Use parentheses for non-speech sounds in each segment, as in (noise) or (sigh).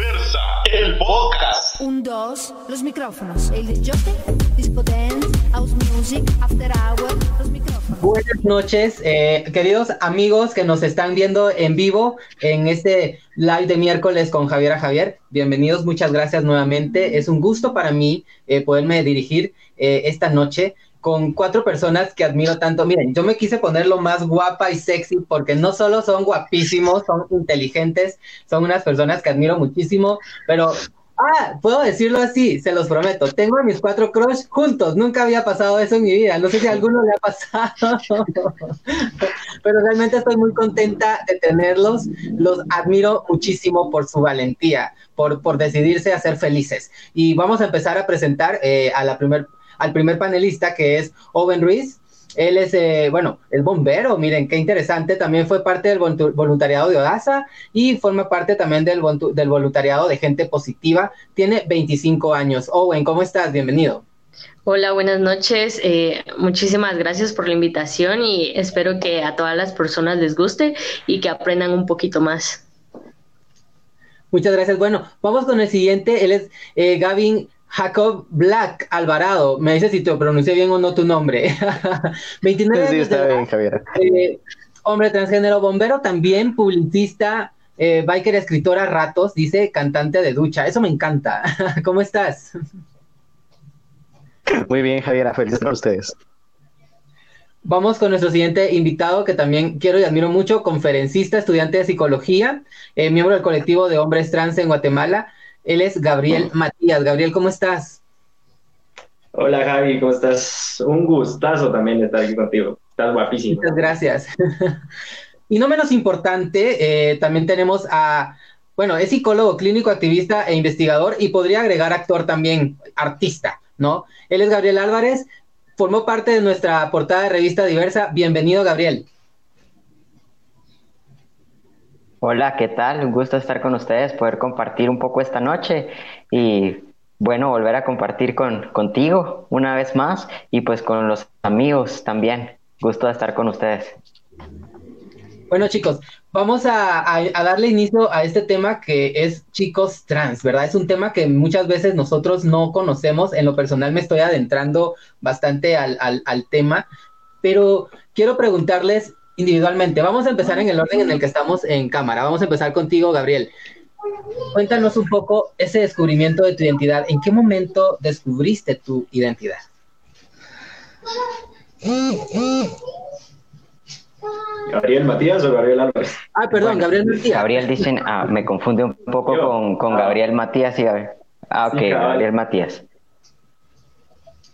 Diversa, el podcast. Un, dos, los micrófonos. El disco dance, house music, after hour, los micrófonos. Buenas noches, eh, queridos amigos que nos están viendo en vivo en este live de miércoles con Javier a Javier. Bienvenidos, muchas gracias nuevamente. Es un gusto para mí eh, poderme dirigir eh, esta noche con cuatro personas que admiro tanto. Miren, yo me quise poner lo más guapa y sexy porque no solo son guapísimos, son inteligentes, son unas personas que admiro muchísimo, pero, ah, puedo decirlo así, se los prometo, tengo a mis cuatro crush juntos, nunca había pasado eso en mi vida, no sé si a alguno le ha pasado, (laughs) pero realmente estoy muy contenta de tenerlos, los admiro muchísimo por su valentía, por, por decidirse a ser felices. Y vamos a empezar a presentar eh, a la primera al primer panelista, que es Owen Ruiz. Él es, eh, bueno, es bombero, miren, qué interesante. También fue parte del voluntariado de Odasa y forma parte también del, del voluntariado de Gente Positiva. Tiene 25 años. Owen, ¿cómo estás? Bienvenido. Hola, buenas noches. Eh, muchísimas gracias por la invitación y espero que a todas las personas les guste y que aprendan un poquito más. Muchas gracias. Bueno, vamos con el siguiente. Él es eh, Gavin Jacob Black Alvarado, me dice si te pronuncié bien o no tu nombre. (laughs) 29 sí, está bien, Javier. Eh, hombre transgénero, bombero, también publicista, eh, biker, escritor a ratos, dice cantante de ducha. Eso me encanta. (laughs) ¿Cómo estás? Muy bien, Javier. Feliz a ustedes. Vamos con nuestro siguiente invitado, que también quiero y admiro mucho, conferencista, estudiante de psicología, eh, miembro del colectivo de hombres trans en Guatemala. Él es Gabriel Matías. Gabriel, ¿cómo estás? Hola Javi, ¿cómo estás? Un gustazo también estar aquí contigo. Estás guapísimo. Muchas gracias. (laughs) y no menos importante, eh, también tenemos a, bueno, es psicólogo clínico, activista e investigador y podría agregar actor también, artista, ¿no? Él es Gabriel Álvarez, formó parte de nuestra portada de revista diversa. Bienvenido, Gabriel. Hola, ¿qué tal? Un gusto estar con ustedes, poder compartir un poco esta noche y bueno, volver a compartir con, contigo una vez más y pues con los amigos también. Gusto de estar con ustedes. Bueno chicos, vamos a, darle inicio a este tema que es chicos trans, ¿verdad? Es un tema que muchas veces nosotros no conocemos. En lo personal me estoy adentrando bastante al, al tema, pero quiero preguntarles individualmente. Vamos a empezar en el orden en el que estamos en cámara. Vamos a empezar contigo, Gabriel. Cuéntanos un poco ese descubrimiento de tu identidad. ¿En qué momento descubriste tu identidad? ¿Gabriel Matías o Gabriel Álvarez? Ah, perdón, Gabriel Matías. Gabriel dicen, ah, me confunde un poco con, con, ah. Gabriel Matías y Gabriel. Ah, ok, Gabriel Matías.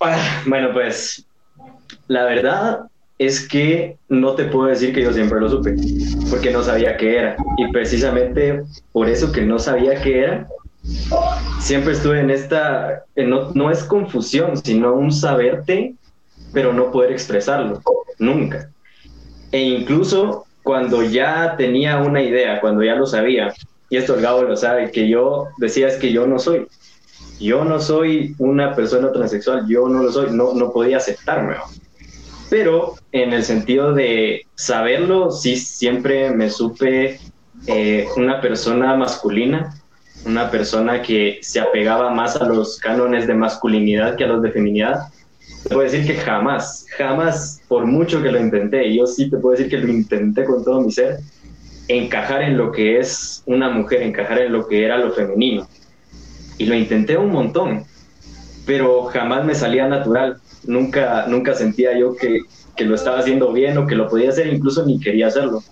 Ah, bueno, pues la verdad es que no te puedo decir que yo siempre lo supe, porque no sabía qué era. Y precisamente por eso que no sabía qué era, siempre estuve en esta, no, no es confusión, sino un saberte, pero no poder expresarlo, nunca. E incluso cuando ya tenía una idea, cuando ya lo sabía, y esto el Gabo lo sabe, que yo decía es que yo no soy, yo no soy una persona transexual, yo no lo soy, no, no podía aceptarme pero en el sentido de saberlo, sí siempre me supe eh, una persona masculina, una persona que se apegaba más a los cánones de masculinidad que a los de feminidad. Te puedo decir que jamás, jamás, por mucho que lo intenté, yo sí te puedo decir que lo intenté con todo mi ser, encajar en lo que es una mujer, encajar en lo que era lo femenino. Y lo intenté un montón, pero jamás me salía natural nunca, nunca sentía yo que, que, lo estaba haciendo bien o que lo podía hacer, incluso ni quería hacerlo.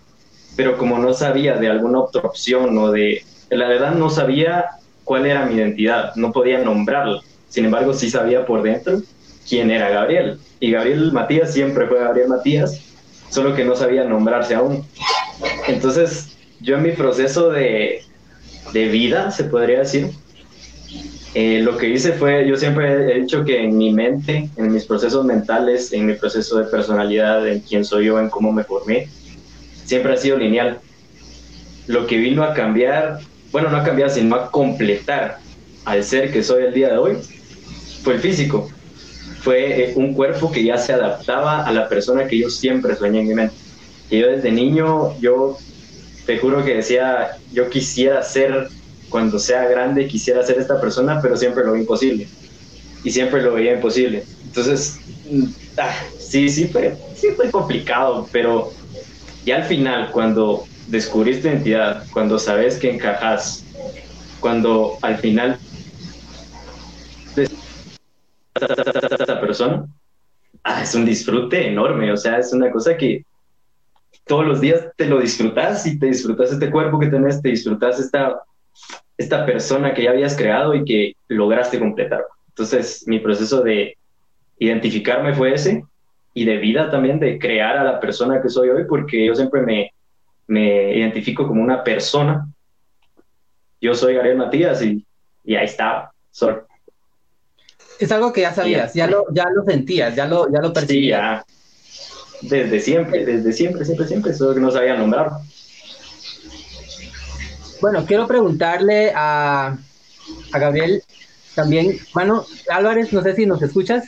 Pero como no sabía de alguna otra opción o de, la verdad no sabía cuál era mi identidad, no podía nombrarla. Sin embargo, sí sabía por dentro quién era Gabriel. Y Gabriel Matías siempre fue Gabriel Matías, solo que no sabía nombrarse aún. Entonces, yo en mi proceso de, de vida, se podría decir, eh, lo que hice fue, yo siempre he dicho que en mi mente, en mis procesos mentales, en mi proceso de personalidad, en quién soy yo, en cómo me formé, siempre ha sido lineal. Lo que vino a cambiar, bueno, no a cambiar, sino a completar al ser que soy el día de hoy, fue el físico. Fue eh, un cuerpo que ya se adaptaba a la persona que yo siempre soñé en mi mente. Y yo desde niño, yo te juro que decía, yo quisiera ser cuando sea grande quisiera ser esta persona, pero siempre lo vi imposible. Y siempre lo veía imposible. Entonces, mm, ah, sí, sí fue, sí fue complicado, pero ya al final, cuando descubrís tu identidad, cuando sabes que encajas, cuando al final esta persona, ah, es un disfrute enorme, o sea, es una cosa que todos los días te lo disfrutas y te disfrutas este cuerpo que tenés, te disfrutas esta, esta persona que ya habías creado y que lograste completar. Entonces, mi proceso de identificarme fue ese y de vida también, de crear a la persona que soy hoy, porque yo siempre me, me identifico como una persona. Yo soy Gabriel Matías y, y ahí está, Sol. Es algo que ya sabías, ya lo, ya lo sentías, ya lo, ya lo percibías. Sí, ya. Desde siempre, desde siempre, siempre, siempre, solo que no sabía nombrar. Bueno, quiero preguntarle a, a Gabriel también, bueno, Álvarez, no sé si nos escuchas.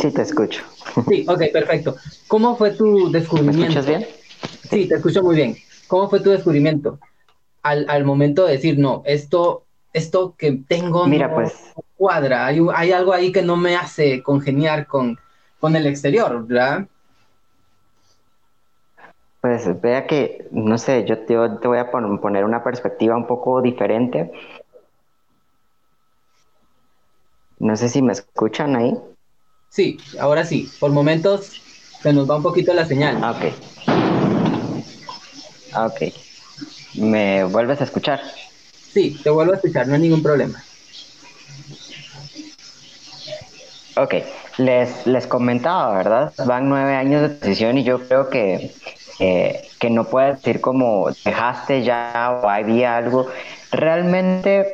Sí, te escucho. Sí, ok, perfecto. ¿Cómo fue tu descubrimiento? ¿Me escuchas bien? Sí, te escucho muy bien. ¿Cómo fue tu descubrimiento al, al momento de decir, no, esto, esto que tengo Mira, no pues. cuadra, hay, hay algo ahí que no me hace congeniar con, con el exterior, ¿verdad? Pues vea que, no sé, yo te, te voy a pon- poner una perspectiva un poco diferente. No sé si me escuchan ahí. Sí, ahora sí. Por momentos se nos va un poquito la señal. Ah, Ok. Ah, Ok. ¿Me vuelves a escuchar? Sí, te vuelvo a escuchar, no hay ningún problema. Ok, les, les comentaba, ¿verdad? Van nueve años de transición y yo creo que, eh, que no puedes decir como dejaste ya o había algo. Realmente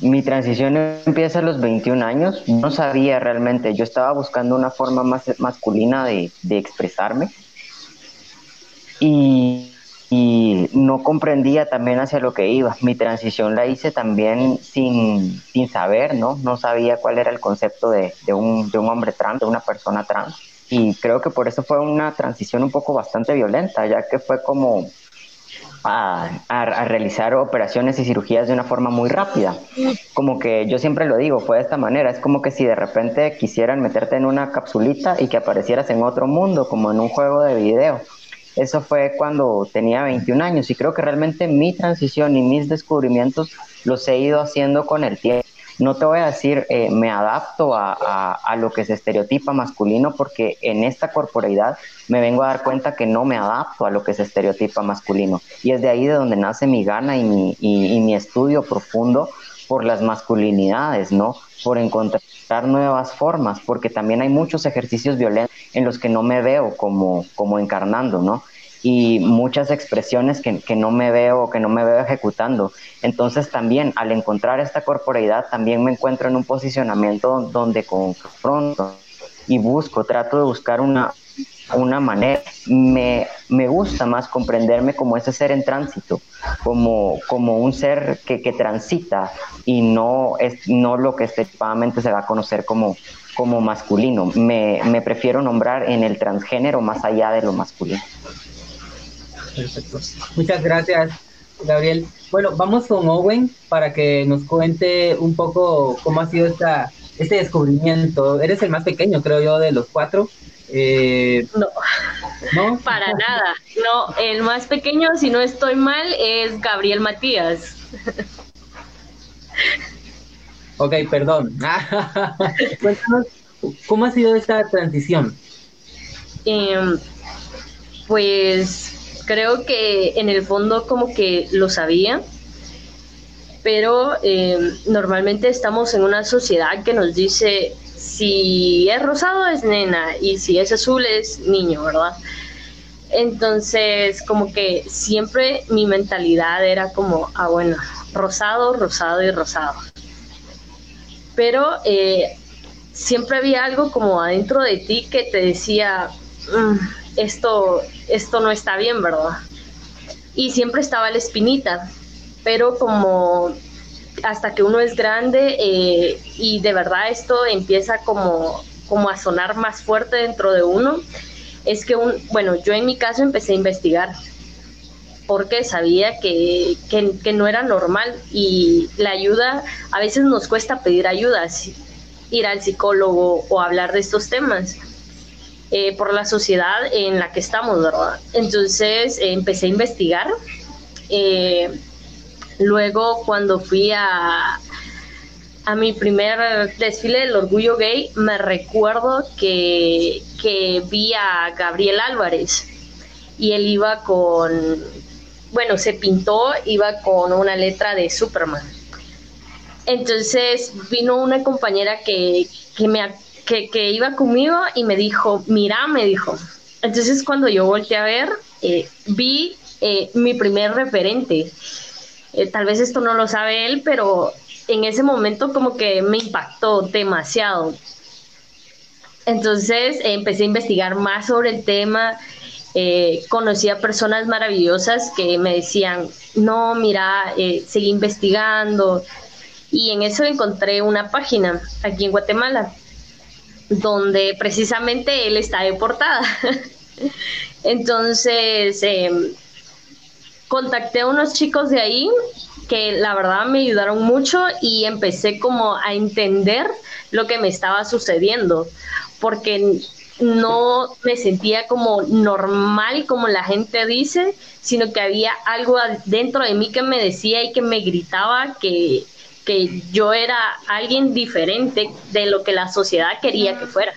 mi transición empieza a los 21 años. No sabía realmente, yo estaba buscando una forma más masculina de, de expresarme y, y no comprendía también hacia lo que iba. Mi transición la hice también sin, sin saber, ¿no? No sabía cuál era el concepto de, de, un, de un hombre trans, de una persona trans. Y creo que por eso fue una transición un poco bastante violenta, ya que fue como a, realizar operaciones y cirugías de una forma muy rápida. Como que yo siempre lo digo, fue de esta manera, es como que si de repente quisieran meterte en una capsulita y que aparecieras en otro mundo, como en un juego de video. Eso fue cuando tenía 21 años y creo que realmente mi transición y mis descubrimientos los he ido haciendo con el tiempo. No te voy a decir eh, me adapto a, a, a, lo que se estereotipa masculino porque en esta corporeidad me vengo a dar cuenta que no me adapto a lo que se estereotipa masculino. Y es de ahí de donde nace mi gana y mi, y, y mi estudio profundo por las masculinidades, ¿no? Por encontrar nuevas formas, porque también hay muchos ejercicios violentos en los que no me veo como, como encarnando, ¿no? Y muchas expresiones que, que no me veo, que no me veo ejecutando. Entonces también al encontrar esta corporeidad, también me encuentro en un posicionamiento donde confronto y busco, trato de buscar una, una manera. Me, me gusta más comprenderme como ese ser en tránsito, como, como un ser que, que transita y no, es, no lo que estereotipadamente se va a conocer como, como masculino. Me, me prefiero nombrar en el transgénero más allá de lo masculino. Perfecto. Muchas gracias, Gabriel. Bueno, vamos con Owen para que nos cuente un poco cómo ha sido esta, este descubrimiento. Eres el más pequeño, creo yo, de los cuatro. Eh, no, no, (laughs) para nada. No, el más pequeño, si no estoy mal, es Gabriel Matías. (laughs) ok, perdón. (laughs) Cuéntanos, ¿cómo ha sido esta transición? Eh, pues creo que en el fondo como que lo sabía, pero eh, normalmente estamos en una sociedad que nos dice si es rosado es nena y si es azul es niño, ¿verdad? Entonces como que siempre mi mentalidad era como, ah bueno, rosado, rosado y rosado. Pero eh, siempre había algo como adentro de ti que te decía, mmm, esto, esto no está bien, ¿verdad? Y siempre estaba la espinita, pero como hasta que uno es grande eh, y de verdad esto empieza como, como a sonar más fuerte dentro de uno, es que, un, bueno, yo en mi caso empecé a investigar porque sabía que, que, que no era normal y la ayuda, a veces nos cuesta pedir ayuda, ir al psicólogo o hablar de estos temas. Eh, por la sociedad en la que estamos, ¿verdad? Entonces eh, empecé a investigar. Eh, luego, cuando fui a, a mi primer desfile del orgullo gay, me recuerdo que, que vi a Gabriel Álvarez y él iba con, bueno, se pintó, iba con una letra de Superman. Entonces vino una compañera que, que me, que, iba conmigo y me dijo, mira, me dijo. Entonces cuando yo volteé a ver, eh, vi eh, mi primer referente. Eh, tal vez esto no lo sabe él, pero en ese momento como que me impactó demasiado. Entonces empecé a investigar más sobre el tema, conocí a personas maravillosas que me decían, no, mira, seguí investigando. Y en eso encontré una página aquí en Guatemala donde precisamente él está deportada. (laughs) Entonces, em, contacté a unos chicos de ahí que la verdad me ayudaron mucho y empecé como a entender lo que me estaba sucediendo, porque no me sentía como normal como la gente dice, sino que había algo dentro de mí que me decía y que me gritaba que que yo era alguien diferente de lo que la sociedad quería que fuera.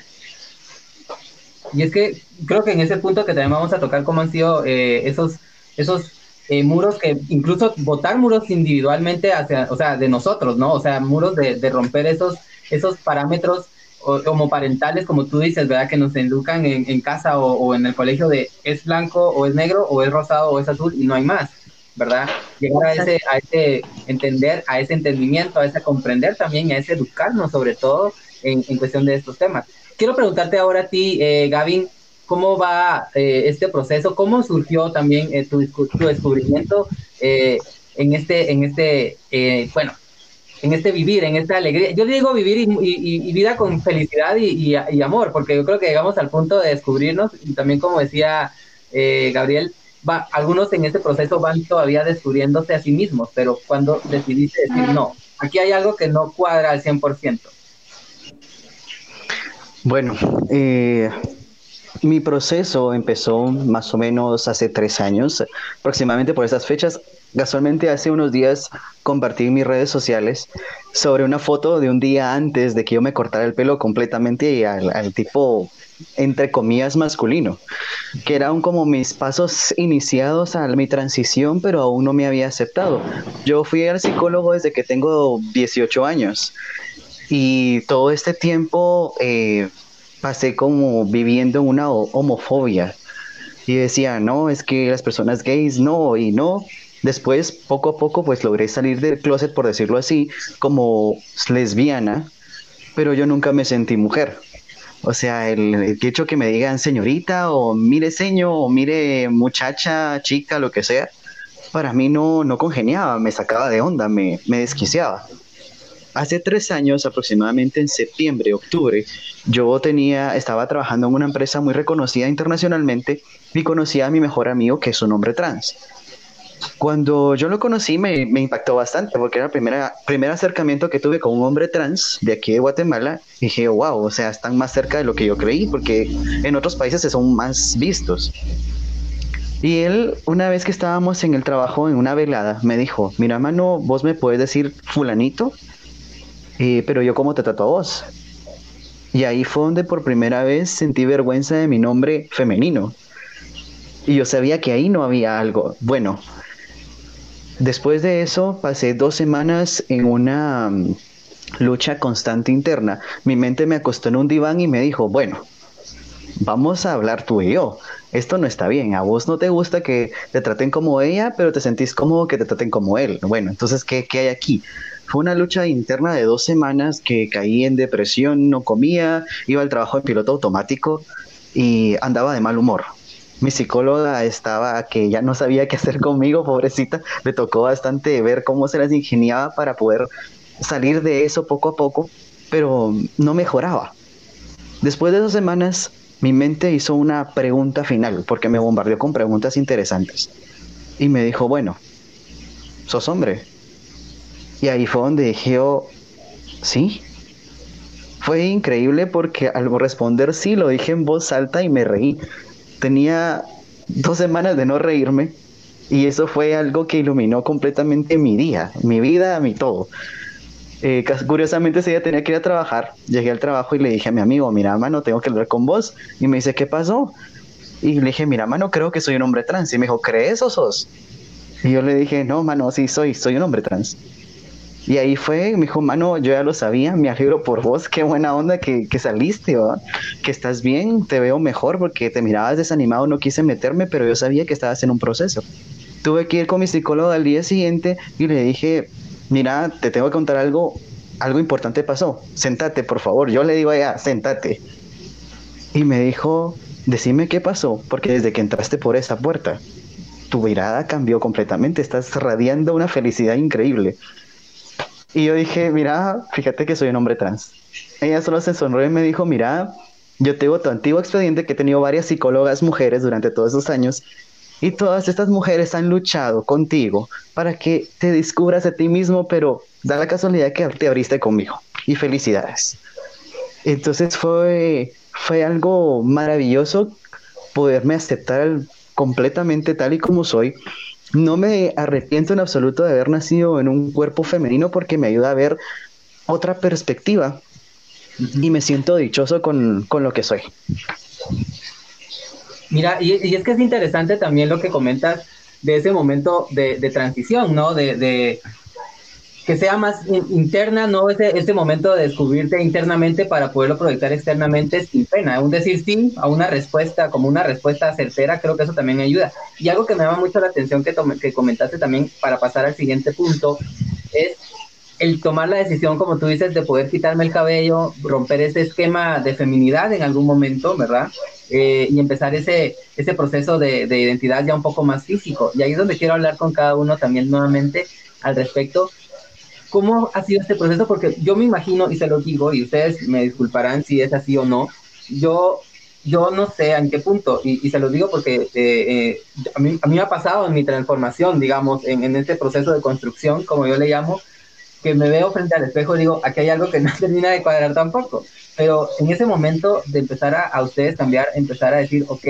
Y es que creo que en ese punto que también vamos a tocar cómo han sido eh, esos, esos eh, muros que incluso votar muros individualmente hacia, o sea, de nosotros, ¿no? O sea, muros de, de romper esos, esos parámetros como parentales, como tú dices, ¿verdad? Que nos educan en, en casa o, o, en el colegio de es blanco o es negro o es rosado o es azul y no hay más. ¿Verdad? Llegar a ese, a ese entender, a ese entendimiento, a ese comprender también, a ese educarnos sobre todo en, en cuestión de estos temas. Quiero preguntarte ahora a ti, eh, Gavin, ¿cómo va eh, este proceso? ¿Cómo surgió también eh, tu, tu, descubrimiento eh, en este, en este eh, bueno, en este vivir, en esta alegría? Yo digo vivir y, vida con felicidad y, y, amor, porque yo creo que llegamos al punto de descubrirnos y también como decía Gabriel, va, algunos en este proceso van todavía descubriéndose a sí mismos, pero cuando decidiste decir no, aquí hay algo que no cuadra al 100%. Bueno, eh, mi proceso empezó más o menos hace tres años, aproximadamente por esas fechas. Casualmente hace unos días compartí en mis redes sociales sobre una foto de un día antes de que yo me cortara el pelo completamente al, al tipo entre comillas masculino, que eran como mis pasos iniciados a mi transición, pero aún no me había aceptado. Yo fui al psicólogo desde que tengo 18 años y todo este tiempo eh, pasé como viviendo en una homofobia y decía, no, es que las personas gays no y no. Después, poco a poco, pues logré salir del closet, por decirlo así, como lesbiana, pero yo nunca me sentí mujer. O sea, el, hecho que me digan señorita o mire señor o mire muchacha, chica, lo que sea, para mí no, no congeniaba, me sacaba de onda, me, me desquiciaba. Hace tres años, aproximadamente en septiembre, octubre, yo tenía, estaba trabajando en una empresa muy reconocida internacionalmente y conocí a mi mejor amigo que es un hombre trans. Cuando yo lo conocí me, me, impactó bastante porque era el primer, primer acercamiento que tuve con un hombre trans de aquí de Guatemala. Y dije, wow, o sea, están más cerca de lo que yo creí porque en otros países son más vistos. Y él, una vez que estábamos en el trabajo, en una velada, me dijo, mira, mano, vos me puedes decir fulanito, eh, pero yo cómo te trato a vos. Y ahí fue donde por primera vez sentí vergüenza de mi nombre femenino. Y yo sabía que ahí no había algo. Bueno, Después de eso pasé dos semanas en una um, lucha constante interna. Mi mente me acostó en un diván y me dijo, bueno, vamos a hablar tú y yo. Esto no está bien. A vos no te gusta que te traten como ella, pero te sentís cómodo que te traten como él. Bueno, entonces, ¿qué, qué hay aquí? Fue una lucha interna de dos semanas que caí en depresión, no comía, iba al trabajo en piloto automático y andaba de mal humor mi psicóloga estaba que ya no sabía qué hacer conmigo, pobrecita. Le tocó bastante ver cómo se las ingeniaba para poder salir de eso poco a poco, pero no mejoraba. Después de dos semanas, mi mente hizo una pregunta final, porque me bombardeó con preguntas interesantes. Y me dijo, bueno, sos hombre. Y ahí fue donde dije sí. Fue increíble porque al responder sí lo dije en voz alta y me reí. Tenía dos semanas de no reírme y eso fue algo que iluminó completamente mi día, mi vida, mi todo. Eh, curiosamente ese día tenía que ir a trabajar, llegué al trabajo y le dije a mi amigo, mira, mano, tengo que hablar con vos. Y me dice, ¿qué pasó? Y le dije, mira, mano, creo que soy un hombre trans. Y me dijo, ¿crees o sos? Y yo le dije, no, mano, sí soy, soy un hombre trans. Y ahí fue, me dijo, mano, yo ya lo sabía, me alegro por vos, qué buena onda que, que saliste, que estás bien, te veo mejor porque te mirabas desanimado, no quise meterme, pero yo sabía que estabas en un proceso. Tuve que ir con mi psicólogo al día siguiente y le dije, mira, te tengo que contar algo, algo importante pasó, sentate, por favor. Yo le digo a ella, sentate. Y me dijo, decime qué pasó, porque desde que entraste por esa puerta, tu mirada cambió completamente, estás radiando una felicidad increíble. Y yo dije, mira, fíjate que soy un hombre trans. Ella solo se sonrió y me dijo, mira, yo tengo tu antiguo expediente que he tenido varias psicólogas mujeres durante todos esos años y todas estas mujeres han luchado contigo para que te descubras a ti mismo, pero da la casualidad que te abriste conmigo. Y felicidades. Entonces fue, fue algo maravilloso poderme aceptar completamente tal y como soy no me arrepiento en absoluto de haber nacido en un cuerpo femenino porque me ayuda a ver otra perspectiva y me siento dichoso con, lo que soy. Mira, y, es que es interesante también lo que comentas de ese momento de, transición, ¿no? de, que sea más interna, ¿no? Ese, ese momento de descubrirte internamente para poderlo proyectar externamente sin pena. Un decir sí a una respuesta, como una respuesta certera, creo que eso también ayuda. Y algo que me llama mucho la atención que, que comentaste también para pasar al siguiente punto es el tomar la decisión, como tú dices, de poder quitarme el cabello, romper ese esquema de feminidad en algún momento, ¿verdad? Eh, y empezar ese, ese proceso de, de identidad ya un poco más físico. Y ahí es donde quiero hablar con cada uno también nuevamente al respecto ¿Cómo ha sido este proceso? Porque yo me imagino, y se lo digo, y ustedes me disculparán si es así o no, yo, yo no sé en qué punto, y, se lo digo porque eh, eh, a, mí, a mí me ha pasado en mi transformación, digamos, en, en este proceso de construcción, como yo le llamo, que me veo frente al espejo y digo, aquí hay algo que no (laughs) termina de cuadrar tampoco. Pero en ese momento de empezar a, a ustedes cambiar, empezar a decir, ok,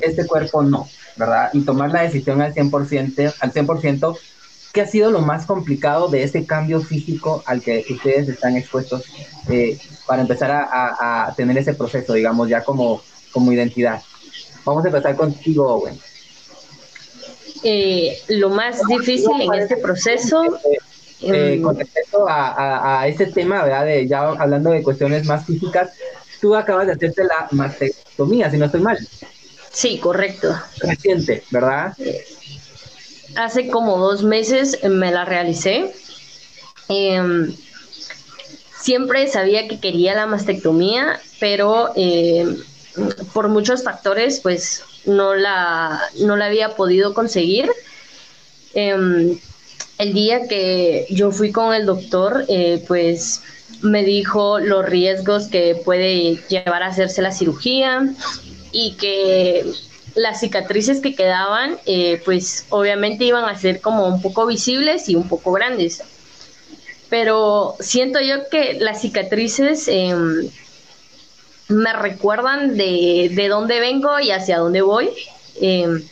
este cuerpo no, ¿verdad? Y tomar la decisión al 100%, al 100% ¿Qué ha sido lo más complicado de ese cambio físico al que ustedes están expuestos eh, para empezar a, tener ese proceso, digamos, ya como, como identidad? Vamos a empezar contigo, Owen. Eh, lo más difícil en este proceso... Eh, em, con respecto a, a, ese tema, ¿verdad? De, ya hablando de cuestiones más físicas, tú acabas de hacerte la mastectomía, si no estoy mal. Sí, correcto. Reciente, ¿verdad? Hace como dos meses me la realicé. Em, siempre sabía que quería la mastectomía, pero em, por muchos factores, pues no la, no la había podido conseguir. Em, el día que yo fui con el doctor, eh, pues me dijo los riesgos que puede llevar a hacerse la cirugía y que las cicatrices que quedaban, eh, pues obviamente iban a ser como un poco visibles y un poco grandes. Pero siento yo que las cicatrices em, me recuerdan de, de, dónde vengo y hacia dónde voy. Em,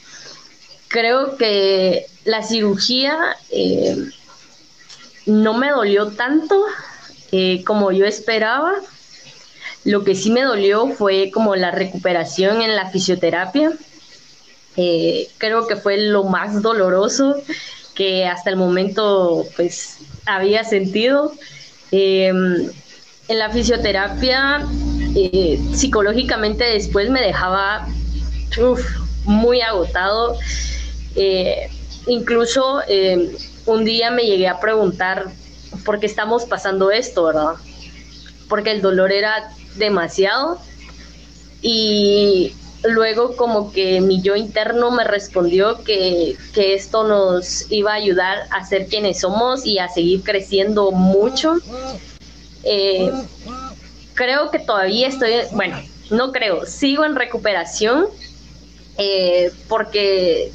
creo que la cirugía em, no me dolió tanto eh, como yo esperaba. Lo que sí me dolió fue como la recuperación en la fisioterapia. Eh, creo que fue lo más doloroso que hasta el momento pues había sentido. Em, en la fisioterapia, eh, psicológicamente después me dejaba muy agotado. Eh, incluso un día me llegué a preguntar por qué estamos pasando esto, ¿verdad? Porque el dolor era demasiado y luego como que mi yo interno me respondió que, esto nos iba a ayudar a ser quienes somos y a seguir creciendo mucho. Eh, creo que todavía estoy, bueno, no creo, sigo en recuperación eh, porque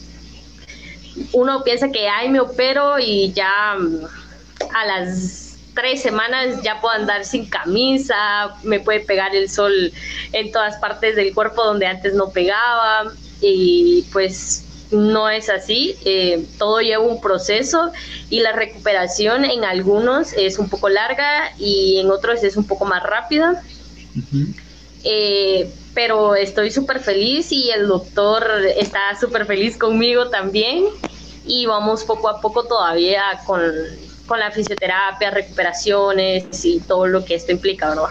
uno piensa que, ay, me opero y ya a las tres semanas ya puedo andar sin camisa, me puede pegar el sol en todas partes del cuerpo donde antes no pegaba y pues no es así, eh, todo lleva un proceso y la recuperación en algunos es un poco larga y en otros es un poco más rápida. Eh, pero estoy súper feliz y el doctor está súper feliz conmigo también y vamos poco a poco todavía con, con la fisioterapia, recuperaciones y todo lo que esto implica, ¿verdad?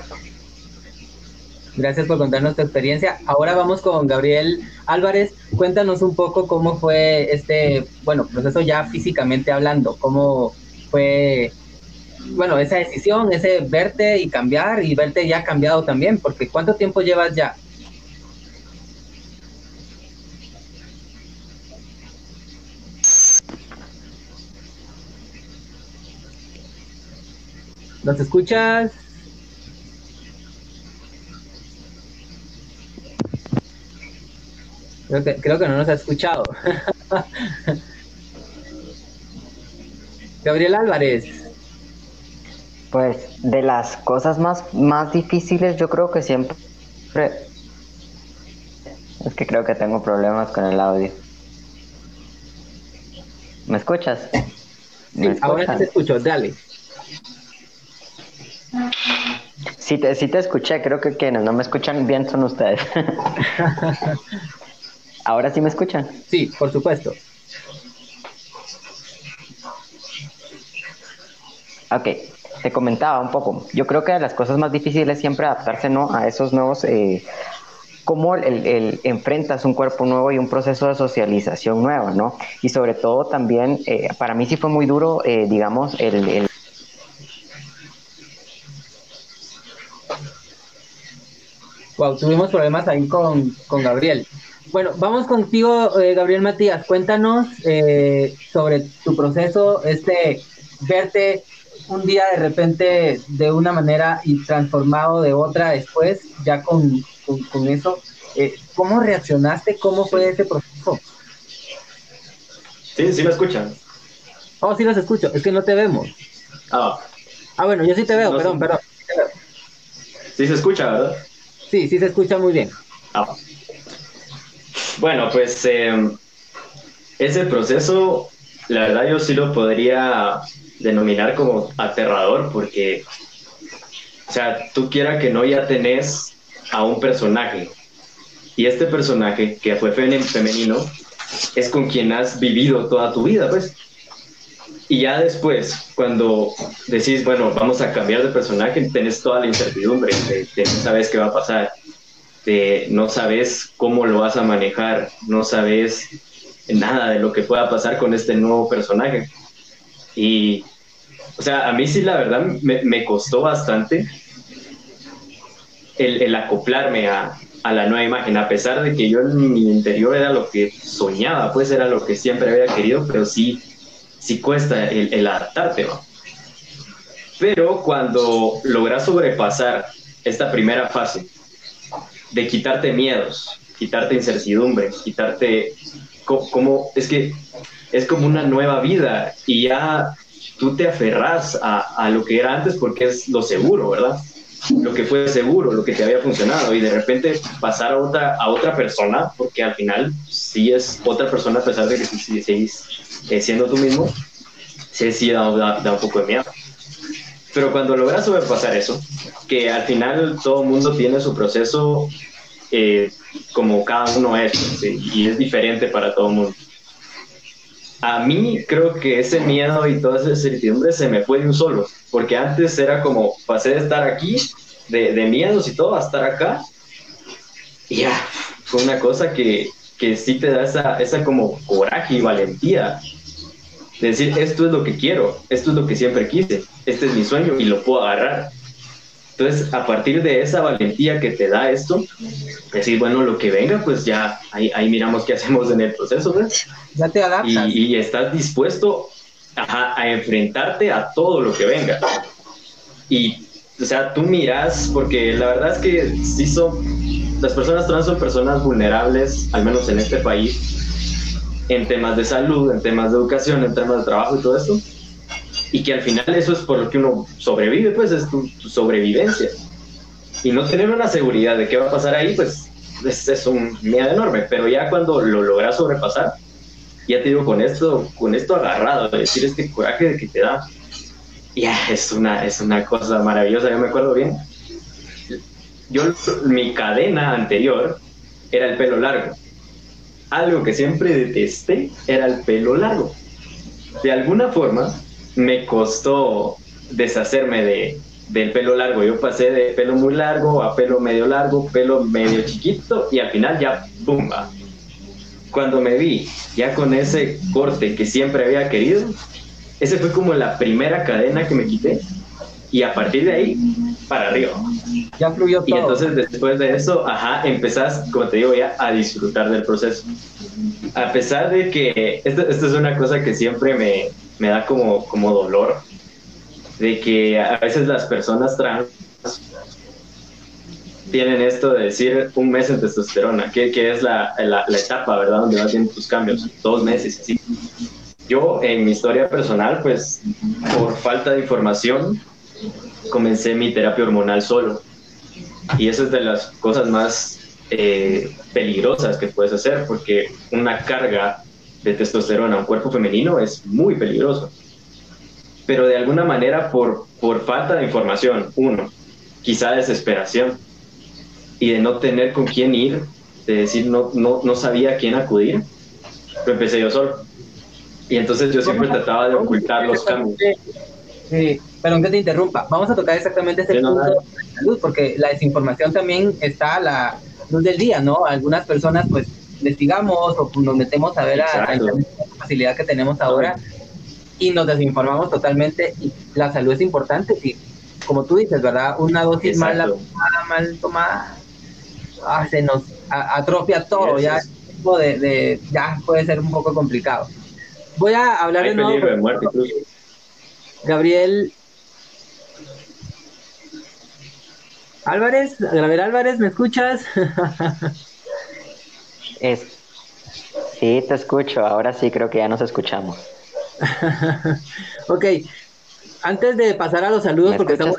Gracias por contarnos tu experiencia. Ahora vamos con Gabriel Álvarez. Cuéntanos un poco cómo fue este, bueno, proceso ya físicamente hablando, cómo fue, bueno, esa decisión, ese verte y cambiar y verte ya cambiado también, porque ¿cuánto tiempo llevas ya? ¿Nos escuchas? Creo que, creo que no nos ha escuchado. (laughs) Gabriel Álvarez. Pues de las cosas más, más difíciles yo creo que siempre... Es que creo que tengo problemas con el audio. ¿Me escuchas? ¿Me sí, ahora te escucho, dale. Sí te, sí te escuché, creo que quienes no me escuchan bien son ustedes. (laughs) ¿Ahora sí me escuchan? Sí, por supuesto. Ok, te comentaba un poco. Yo creo que de las cosas más difíciles es siempre adaptarse ¿no? a esos nuevos, eh, cómo el, el, enfrentas un cuerpo nuevo y un proceso de socialización nuevo, ¿no? Y sobre todo también, eh, para mí sí fue muy duro, eh, digamos, el, el Wow, tuvimos problemas ahí con, con Gabriel. Bueno, vamos contigo, eh, Gabriel Matías. Cuéntanos eh, sobre tu proceso, este verte un día de repente de una manera y transformado de otra después, ya con, con, eso. Eh, ¿Cómo reaccionaste? ¿Cómo fue ese proceso? Sí, sí me escuchan. Oh, sí los escucho, es que no te vemos. Ah. Ah, bueno, yo sí te veo, perdón, perdón. Sí se escucha, ¿verdad? Sí, sí se escucha muy bien. Ah. Bueno, pues em, ese proceso, la verdad yo sí lo podría denominar como aterrador porque, o sea, tú quieras que no ya tenés a un personaje y este personaje que fue femenino es con quien has vivido toda tu vida, pues. Y ya después, cuando decís, bueno, vamos a cambiar de personaje, tenés toda la incertidumbre de, de no sabes qué va a pasar este, no sabes cómo lo vas a manejar, no sabes nada de lo que pueda pasar con este nuevo personaje. Y, o sea, a mí sí la verdad me, costó bastante el, acoplarme a, la nueva imagen, a pesar de que yo en mi interior era lo que soñaba, pues era lo que siempre había querido, pero sí, sí cuesta el, adaptarte, Pero cuando logras sobrepasar esta primera fase, de quitarte miedos, quitarte incertidumbre, quitarte como, es que es como una nueva vida y ya tú te aferras a, lo que era antes porque es lo seguro, ¿verdad? Lo que fue seguro, lo que te había funcionado y de repente pasar a otra, a otra persona, porque al final sí es otra persona a pesar de que seguís eh, siendo tú mismo, sí, sí da, da un poco de miedo. Pero cuando logras sobrepasar eso, que al final todo el mundo tiene su proceso eh, como cada uno es, y es diferente para todo el mundo. A mí creo que ese miedo y toda esa incertidumbre se me fue de un solo, porque antes era como, pasé de estar aquí, de, de miedos y todo, a estar acá, y ya, fue una cosa que, que sí te da esa, esa como coraje y valentía decir, esto es lo que quiero, esto es lo que siempre quise, este es mi sueño y lo puedo agarrar. Entonces, a partir de esa valentía que te da esto, decir, bueno, lo que venga, pues ya ahí, ahí miramos qué hacemos en el proceso, Ya te adaptas. Y, estás dispuesto a enfrentarte a todo lo que venga. Y, o sea, tú miras, porque la verdad es que sí son, las personas trans son personas vulnerables, al menos en este país, en temas de salud, en temas de educación, en temas de trabajo y todo esto. Y que al final eso es por lo que uno sobrevive, pues es tu, sobrevivencia. Y no tener una seguridad de qué va a pasar ahí, pues es, un miedo enorme. Pero ya cuando lo logras sobrepasar, ya te digo, con esto, con esto agarrado, de decir este coraje que te da, ya es, una, es una cosa maravillosa. Yo me acuerdo bien, yo, mi cadena anterior era el pelo largo. Algo que siempre detesté era el pelo largo. De alguna forma me costó deshacerme de, del pelo largo. Yo pasé de pelo muy largo a pelo medio largo, pelo medio chiquito y al final ya ¡pumba! Cuando me vi ya con ese corte que siempre había querido, ese fue como la primera cadena que me quité y a partir de ahí para arriba. Ya fluyó todo. Y entonces después de eso, ajá, empezás, como te digo, ya a disfrutar del proceso. A pesar de que esto, esto es una cosa que siempre me, me da como, como dolor, de que a veces las personas trans tienen esto de decir un mes en testosterona, que, que es la, la, etapa, ¿verdad? Donde vas viendo tus cambios, dos meses. Yo, en mi historia personal, pues, por falta de información, comencé mi terapia hormonal solo. Y eso es de las cosas más eh, peligrosas que puedes hacer, porque una carga de testosterona a un cuerpo femenino es muy peligroso. Pero de alguna manera, por, por falta de información, uno, quizá desesperación, y de no tener con quién ir, de decir no, no, no sabía a quién acudir, lo empecé yo solo. Y entonces yo siempre trataba de ocultar los cambios. Sí, perdón que te interrumpa. Vamos a tocar exactamente este punto de salud, porque la desinformación también está a la luz del día, ¿no? Algunas personas, pues, investigamos o nos metemos a ver a, la facilidad que tenemos ahora y nos desinformamos totalmente. Y la salud es importante, y como tú dices, ¿verdad? Una dosis mal, mal tomada ah, se nos atrofia todo, ya, de, de, ya puede ser un poco complicado. Voy a hablar de nuevo. Gabriel Álvarez, Gabriel Álvarez, ¿me escuchas? (laughs) es, sí, te escucho. Ahora sí creo que ya nos escuchamos. (laughs) ok. Antes de pasar a los saludos, porque estamos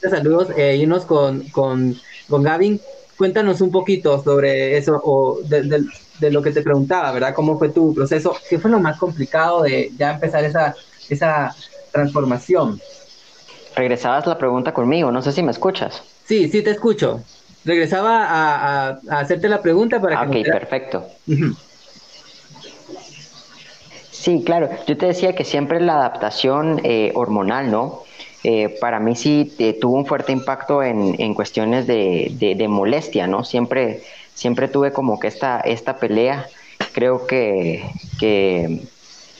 de saludos, eh, irnos con, con, con Gavin, cuéntanos un poquito sobre eso o de, de, lo que te preguntaba, ¿verdad? ¿Cómo fue tu proceso? ¿Qué fue lo más complicado de ya empezar esa, esa transformación? Regresabas la pregunta conmigo, no sé si me escuchas. Sí, sí te escucho. Regresaba a, a, hacerte la pregunta para que... Ok, perfecto. Sí, claro. Yo te decía que siempre la adaptación eh, hormonal, ¿no? Eh, para mí sí eh, tuvo un fuerte impacto en, en cuestiones de, de, molestia, ¿no? Siempre, siempre tuve como que esta, esta pelea. Creo que, que,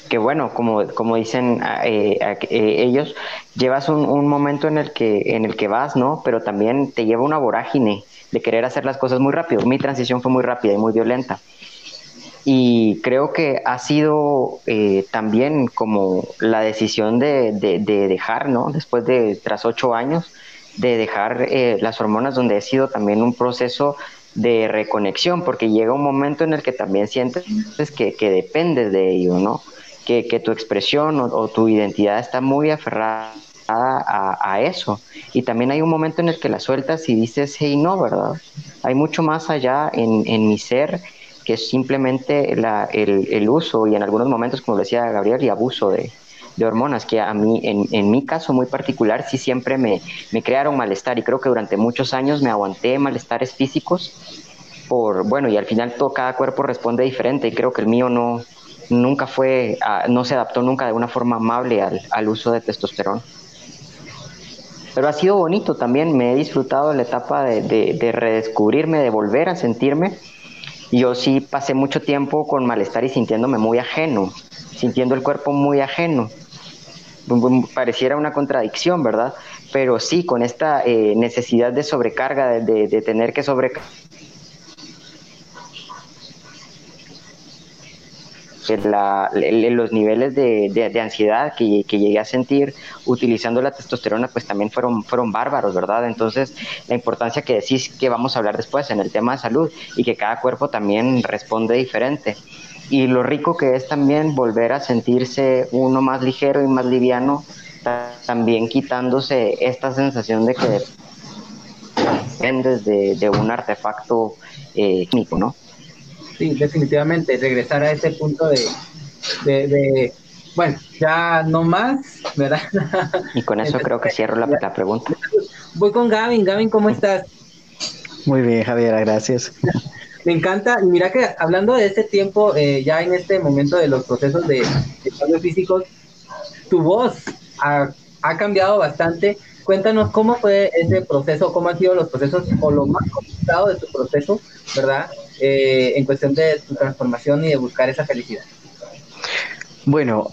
que bueno, como, como dicen eh, ellos, llevas un, un, momento en el, que, en el que vas, ¿no? Pero también te lleva una vorágine de querer hacer las cosas muy rápido. Mi transición fue muy rápida y muy violenta y creo que ha sido eh, también como la decisión de, dejar, ¿no? Después de, tras ocho años, de dejar eh, las hormonas donde ha sido también un proceso de reconexión, porque llega un momento en el que también sientes que, que dependes de ello, ¿no? Que, que tu expresión o, tu identidad está muy aferrada a, eso. Y también hay un momento en el que la sueltas y dices, hey, no, ¿verdad? Hay mucho más allá en, en mi ser que simplemente el, uso y en algunos momentos, como decía Gabriel, y abuso de, hormonas, que a mí, en, mi caso muy particular, sí siempre me, crearon malestar y creo que durante muchos años me aguanté malestares físicos por, bueno, y al final todo, cada cuerpo responde diferente y creo que el mío no, nunca fue, ah, no se adaptó nunca de una forma amable al, uso de testosterona. Pero ha sido bonito también, me he disfrutado de la etapa de, de redescubrirme, de volver a sentirme yo sí pasé mucho tiempo con malestar y sintiéndome muy ajeno, sintiendo el cuerpo muy ajeno. Pareciera una contradicción, ¿verdad? Pero sí, con esta eh, necesidad de sobrecarga, de, de tener que sobrecargar la, los niveles de, de, ansiedad que, que, llegué a sentir utilizando la testosterona, pues también fueron, fueron bárbaros, ¿verdad? Entonces, la importancia que decís que vamos a hablar después en el tema de salud y que cada cuerpo también responde diferente. y lo rico que es también volver a sentirse uno más ligero y más liviano, también quitándose esta sensación de que dependes de, un artefacto eh, ¿no? Sí, definitivamente, regresar a ese punto de, de, bueno, ya no más, ¿verdad? Y con eso creo que cierro la, la pregunta. Voy con Gavin. Gavin, ¿cómo estás? Muy bien, Javier, gracias. Me encanta, mira que hablando de este tiempo, eh, ya en este momento de los procesos de, cambio físicos, tu voz ha, cambiado bastante. Cuéntanos cómo fue ese proceso, cómo han sido los procesos o lo más complicado de tu proceso, ¿verdad? Eh, en cuestión de tu transformación y de buscar esa felicidad. Bueno,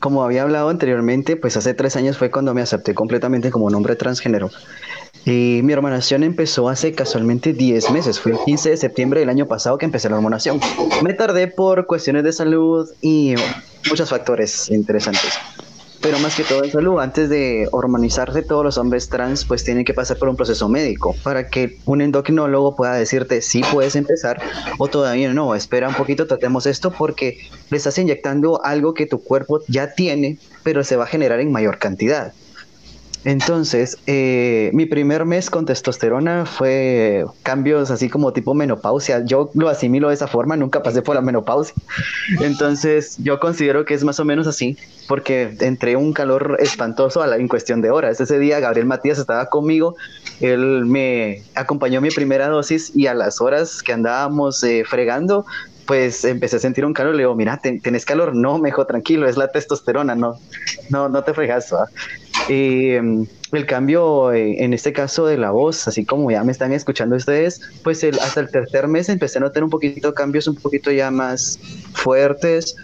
como había hablado anteriormente, pues hace tres años fue cuando me acepté completamente como un hombre transgénero. Y mi hormonación empezó hace casualmente 10 meses, fue el 15 de septiembre del año pasado que empecé la hormonación. Me tardé por cuestiones de salud y muchos factores interesantes pero más que todo en salud, antes de hormonizarse todos los hombres trans pues tienen que pasar por un proceso médico para que un endocrinólogo pueda decirte si puedes empezar o todavía no, espera un poquito, tratemos esto porque le estás inyectando algo que tu cuerpo ya tiene, pero se va a generar en mayor cantidad. Entonces, eh, mi primer mes con testosterona fue cambios así como tipo menopausia. Yo lo asimilo de esa forma, nunca pasé por la menopausia. Entonces, yo considero que es más o menos así, porque entré un calor espantoso a la, en cuestión de horas. Ese día Gabriel Matías estaba conmigo, él me acompañó mi primera dosis y a las horas que andábamos eh, fregando, pues empecé a sentir un calor, le digo, mira, ¿tenés calor? No, mejor tranquilo, es la testosterona, no, no, no te fregas. Em, el cambio eh, en este caso de la voz, así como ya me están escuchando ustedes, pues el, hasta el tercer mes empecé a notar un poquito cambios un poquito ya más fuertes.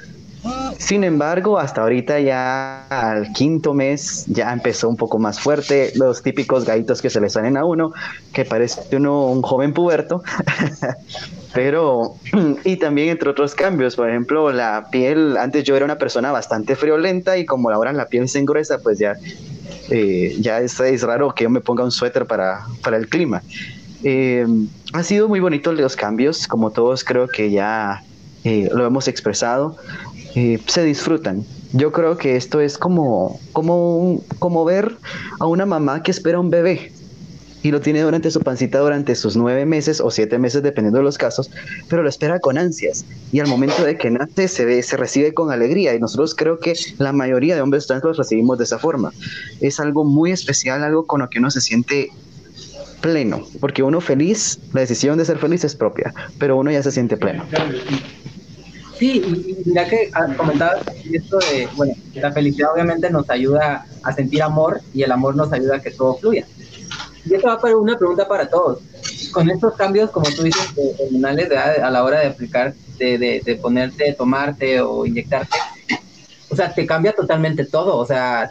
Sin embargo, hasta ahorita ya al quinto mes ya empezó un poco más fuerte, los típicos gaitos que se le salen a uno, que parece uno un joven puberto. (laughs) Pero, (clears throat) y también entre otros cambios, por ejemplo, la piel, antes yo era una persona bastante friolenta y como ahora la piel se engruesa, pues ya, eh, ya es, es, raro que yo me ponga un suéter para, para el clima. Eh, ha sido muy bonito los cambios, como todos creo que ya eh, lo hemos expresado, se disfrutan. Yo creo que esto es como, como, como ver a una mamá que espera un bebé y lo tiene durante su pancita durante sus nueve meses o siete meses, dependiendo de los casos, pero lo espera con ansias. Y al momento de que nace, se, ve, se recibe con alegría. Y nosotros creo que la mayoría de hombres trans los recibimos de esa forma. Es algo muy especial, algo con lo que uno se siente pleno, porque uno feliz, la decisión de ser feliz es propia, pero uno ya se siente pleno. Sí, y mira que ah, comentabas esto de, bueno, la felicidad obviamente nos ayuda a sentir amor y el amor nos ayuda a que todo fluya. Y esto va para una pregunta para todos. Con estos cambios, como tú dices, hormonales a la hora de aplicar, de, de, ponerte, tomarte o inyectarte, o sea, te cambia totalmente todo. O sea,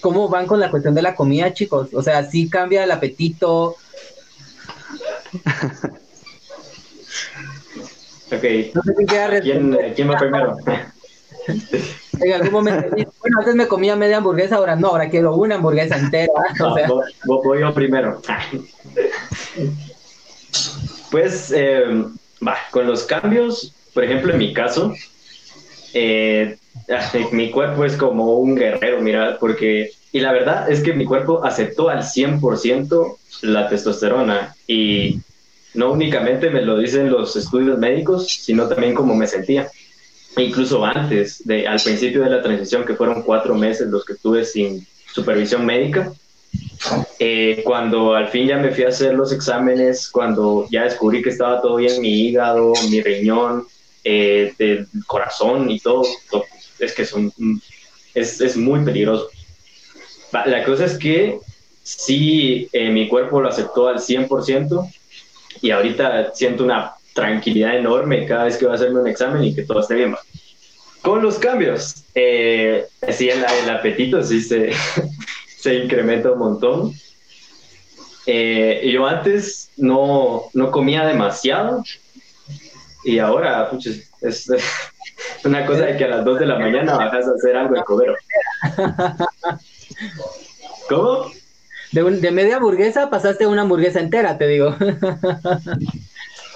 ¿cómo van con la cuestión de la comida, chicos? O sea, sí cambia el apetito. (laughs) ok. ¿Quién, ¿Quién va primero? (laughs) (laughs) en algún momento, bueno, antes me comía media hamburguesa, ahora no, ahora quiero una hamburguesa entera. (laughs) voy, yo primero. Pues, eh, va, con los cambios, por ejemplo, en mi caso, eh, mi cuerpo es como un guerrero, mira, porque, y la verdad es que mi cuerpo aceptó al 100% la testosterona y no únicamente me lo dicen los estudios médicos, sino también como me sentía incluso antes, de, al principio de la transición, que fueron cuatro meses los que estuve sin supervisión médica, eh, cuando al fin ya me fui a hacer los exámenes, cuando ya descubrí que estaba todo bien mi hígado, mi riñón, eh, el corazón y todo, es que son, es, es, muy peligroso. La cosa es que sí, eh, mi cuerpo lo aceptó al 100% y ahorita siento una tranquilidad enorme cada vez que voy a hacerme un examen y que todo esté bien. Con los cambios, eh, sí, el, el, apetito sí se, (laughs) se incrementa un montón. Eh, yo antes no, no comía demasiado y ahora, puches, es, (laughs) una cosa de que a las 2 de la mañana bajas a hacer algo de comer. (laughs) ¿Cómo? De, de, media hamburguesa pasaste a una hamburguesa entera, te digo.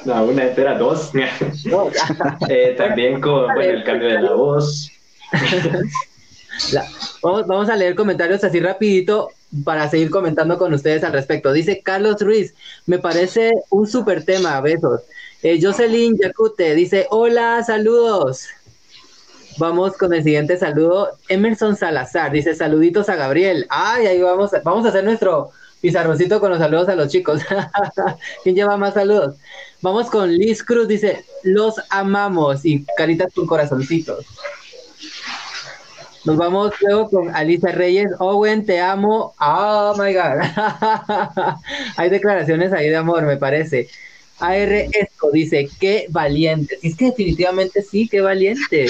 No, una entera, dos. (laughs) Eh, también con bueno, el cambio de la voz. (laughs) La- vamos, vamos a leer comentarios así rapidito para seguir comentando con ustedes al respecto. Dice Carlos Ruiz, me parece un súper tema, besos. Eh, Jocelyn Yacute dice, hola, saludos. Vamos con el siguiente saludo. Emerson Salazar dice, saluditos a Gabriel. Ay, ahí vamos, vamos a hacer nuestro pizarroncito con los saludos a los chicos. (laughs) ¿Quién lleva más saludos? Vamos con Liz Cruz, dice, los amamos y caritas con corazoncitos. Nos vamos luego con Alicia Reyes. Owen, te amo. Oh my God. (laughs) Hay declaraciones ahí de amor, me parece. AR Esco dice, qué valiente. Y es que definitivamente sí, qué valiente.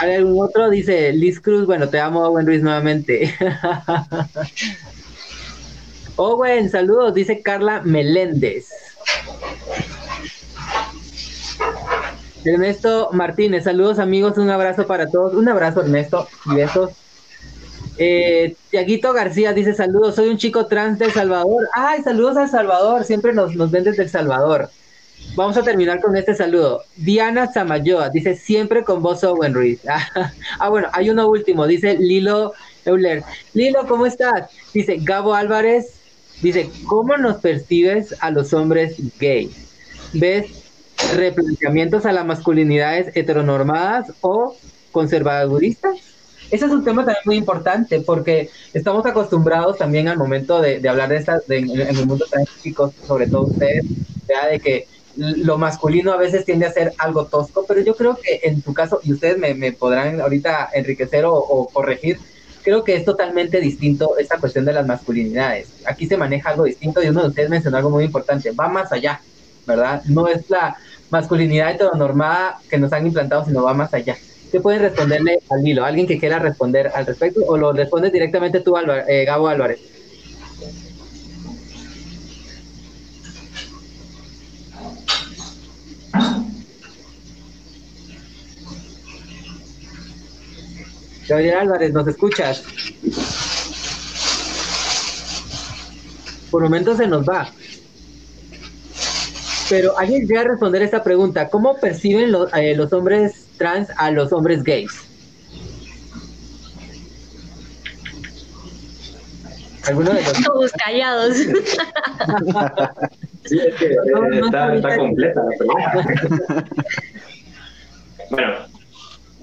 ¿Hay algún otro? Dice Liz Cruz, bueno, te amo, Owen Ruiz, nuevamente. (laughs) Owen, saludos, dice Carla Meléndez. Ernesto Martínez, saludos amigos, un abrazo para todos. Un abrazo, Ernesto, y besos. Eh, Tiaguito García dice saludos, soy un chico trans de El Salvador. Ay, saludos a El Salvador, siempre nos, nos ven desde El Salvador. Vamos a terminar con este saludo. Diana Samayoa dice siempre con vos Owen Ruiz. (laughs) ah, bueno, hay uno último, dice Lilo Euler. Lilo, ¿cómo estás? Dice Gabo Álvarez, dice, ¿cómo nos percibes a los hombres gays? ¿Ves replanteamientos a las masculinidades heteronormadas o conservaduristas? Ese es un tema también muy importante porque estamos acostumbrados también al momento de, de hablar de estas, de, en, en el mundo científico, sobre todo ustedes, de que lo masculino a veces tiende a ser algo tosco, pero yo creo que en tu caso, y ustedes me, me podrán ahorita enriquecer o, corregir, creo que es totalmente distinto esta cuestión de las masculinidades. Aquí se maneja algo distinto y uno de ustedes mencionó algo muy importante, va más allá, ¿verdad? No es la masculinidad heteronormada que nos han implantado, sino va más allá. ¿Qué pueden responderle al hilo? ¿Alguien que quiera responder al respecto o lo respondes directamente tú, Álvar, eh, Gabo Álvarez? Gabriel Álvarez, ¿nos escuchas? Por momentos se nos va. Pero alguien llega a responder esta pregunta. ¿Cómo perciben los, eh, los hombres trans a los hombres gays? ¿Alguno de los... Todos callados. (laughs) Sí, es que eh, está, está completa la pregunta. (laughs) bueno,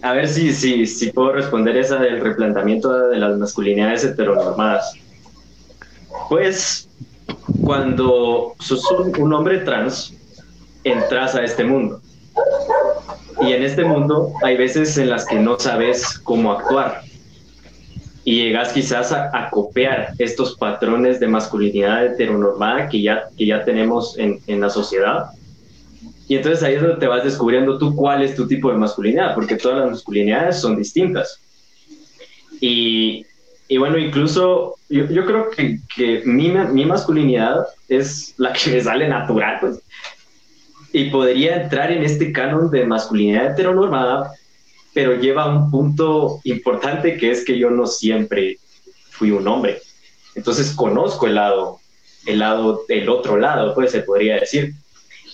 a ver si, si, si puedo responder esa del replanteamiento de las masculinidades heteronormadas. Pues cuando sos un, hombre trans, entras a este mundo. Y en este mundo hay veces en las que no sabes cómo actuar. Y llegas quizás a, a copiar estos patrones de masculinidad heteronormada que ya, que ya tenemos en, en la sociedad. Y entonces ahí es donde te vas descubriendo tú cuál es tu tipo de masculinidad, porque todas las masculinidades son distintas. Y, y bueno, incluso yo, yo creo que, que mi, mi, masculinidad es la que me sale natural, pues. Y podría entrar en este canon de masculinidad heteronormada, pero lleva un punto importante que es que yo no siempre fui un hombre. Entonces conozco el lado, el lado, el otro lado, pues se podría decir.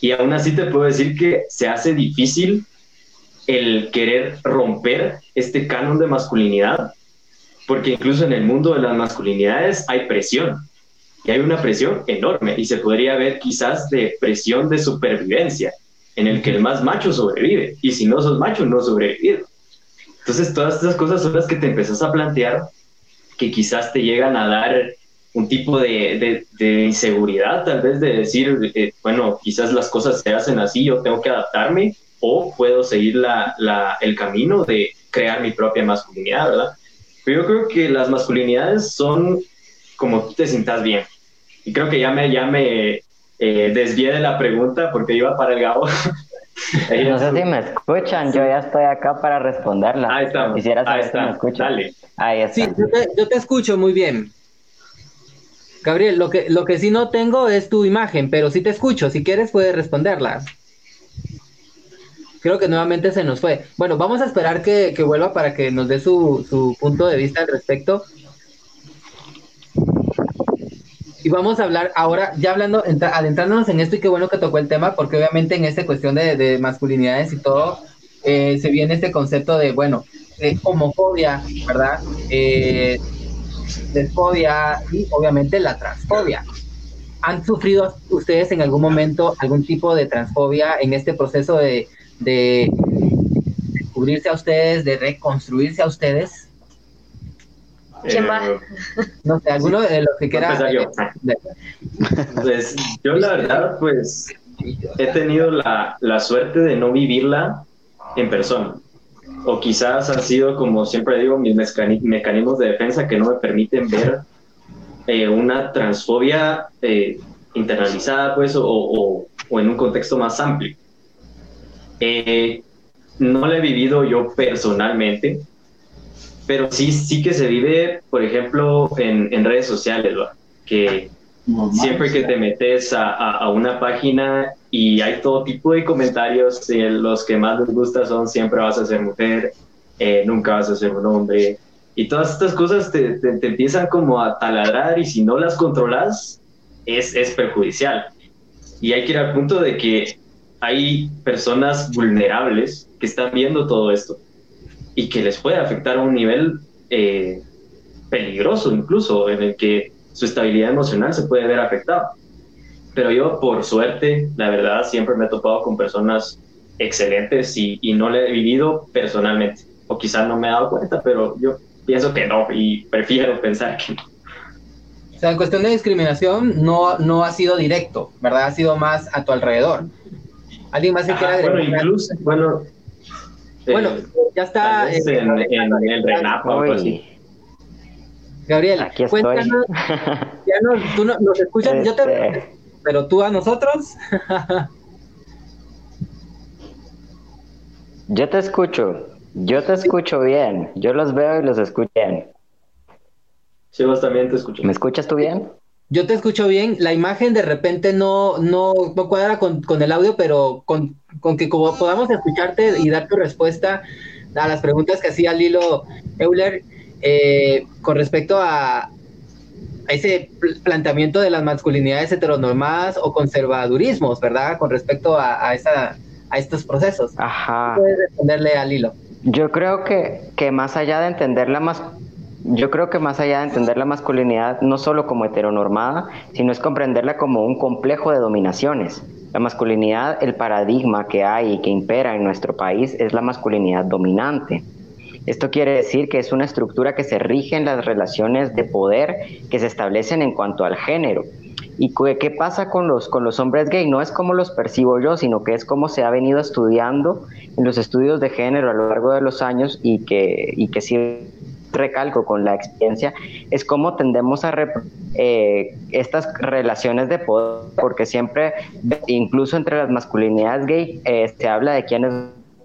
Y aún así te puedo decir que se hace difícil el querer romper este canon de masculinidad porque incluso en el mundo de las masculinidades hay presión, y hay una presión enorme, y se podría ver quizás de presión de supervivencia, en el que el más macho sobrevive, y si no sos macho, no sobrevives. Entonces todas estas cosas son las que te empezás a plantear, que quizás te llegan a dar un tipo de, de, de inseguridad, tal vez de decir, eh, bueno, quizás las cosas se hacen así, yo tengo que adaptarme, o puedo seguir la, la, el camino de crear mi propia masculinidad, ¿verdad? Pero yo creo que las masculinidades son como tú te sientas bien. Y creo que ya me, ya me eh, desvié de la pregunta porque iba para el Gabo. (laughs) no sé si me escuchan, yo ya estoy acá para responderla. Ahí está. Quisiera saber Ahí está. si me escuchan. Dale. Ahí está. Sí, yo te, yo te, escucho muy bien. Gabriel, lo que, lo que sí no tengo es tu imagen, pero sí te escucho. Si quieres, puedes responderla. Creo que nuevamente se nos fue. Bueno, vamos a esperar que, que vuelva para que nos dé su, su, punto de vista al respecto. y vamos a hablar ahora, ya hablando, entra- adentrándonos en esto, y qué bueno que tocó el tema, porque obviamente en esta cuestión de, de masculinidades y todo, eh, se viene este concepto de, bueno, de homofobia, ¿verdad? Eh, lesfobia y obviamente la transfobia. ¿Han sufrido ustedes en algún momento algún tipo de transfobia en este proceso de, de descubrirse a ustedes, de reconstruirse a ustedes? ¿Quién va? Eh, No sé, alguno de los que quiera. yo. Pues yo la verdad, pues he tenido la, la suerte de no vivirla en persona. O quizás han sido, como siempre digo, mis mecani- mecanismos de defensa que no me permiten ver eh, una transfobia eh, internalizada, pues, o, o- o en un contexto más amplio. Eh, no la he vivido yo personalmente, pero sí, sí que se vive, por ejemplo, en, en redes sociales, ¿va? que siempre que te metes a, a- a una página y hay todo tipo de comentarios, eh, los que más les gusta son siempre vas a ser mujer, eh, nunca vas a ser un hombre, y todas estas cosas te, te- te empiezan como a taladrar y si no las controlas es, es perjudicial. Y hay que ir al punto de que hay personas vulnerables que están viendo todo esto y que les puede afectar a un nivel eh, peligroso incluso, en el que su estabilidad emocional se puede ver afectada. Pero yo, por suerte, la verdad, siempre me he topado con personas excelentes y, y no le he vivido personalmente. O quizás no me he dado cuenta, pero yo pienso que no y prefiero pensar que no. O sea, en cuestión de discriminación no, no ha sido directo, ¿verdad? Ha sido más a tu alrededor. ¿Alguien más que quiera Ajá, bueno, agregar? incluso, bueno, eh, Bueno, ya está. eh, en, en el RENAP o algo así. Gabriel, aquí estoy. cuéntanos, ya nos, tú no- nos escuchas, yo te Este, pero tú a nosotros. Yo te escucho, yo te escucho bien, yo los veo y los escucho bien. Sí, vos también te escucho. ¿Me escuchas tú bien? Yo te escucho bien, la imagen de repente no, no, no cuadra con, con el audio, pero con, con que como podamos escucharte y dar tu respuesta a las preguntas que hacía Lilo Euler eh, con respecto a, a ese pl- planteamiento de las masculinidades heteronormadas o conservadurismos, ¿verdad? Con respecto a, a, esa, a estos procesos. Ajá. Puedes responderle a Lilo. Yo creo que, que más allá de entender la mas- yo creo que más allá de entender la masculinidad no solo como heteronormada, sino es comprenderla como un complejo de dominaciones. La masculinidad, el paradigma que hay y que impera en nuestro país es la masculinidad dominante. Esto quiere decir que es una estructura que se rige en las relaciones de poder que se establecen en cuanto al género. ¿Y qué pasa con los, con los hombres gay? No es como los percibo yo, sino que es como se ha venido estudiando en los estudios de género a lo largo de los años y que, y que sí recalco con la experiencia, es cómo tendemos a eh, estas relaciones de poder, porque siempre, incluso entre las masculinidades gay, eh, se habla de quién es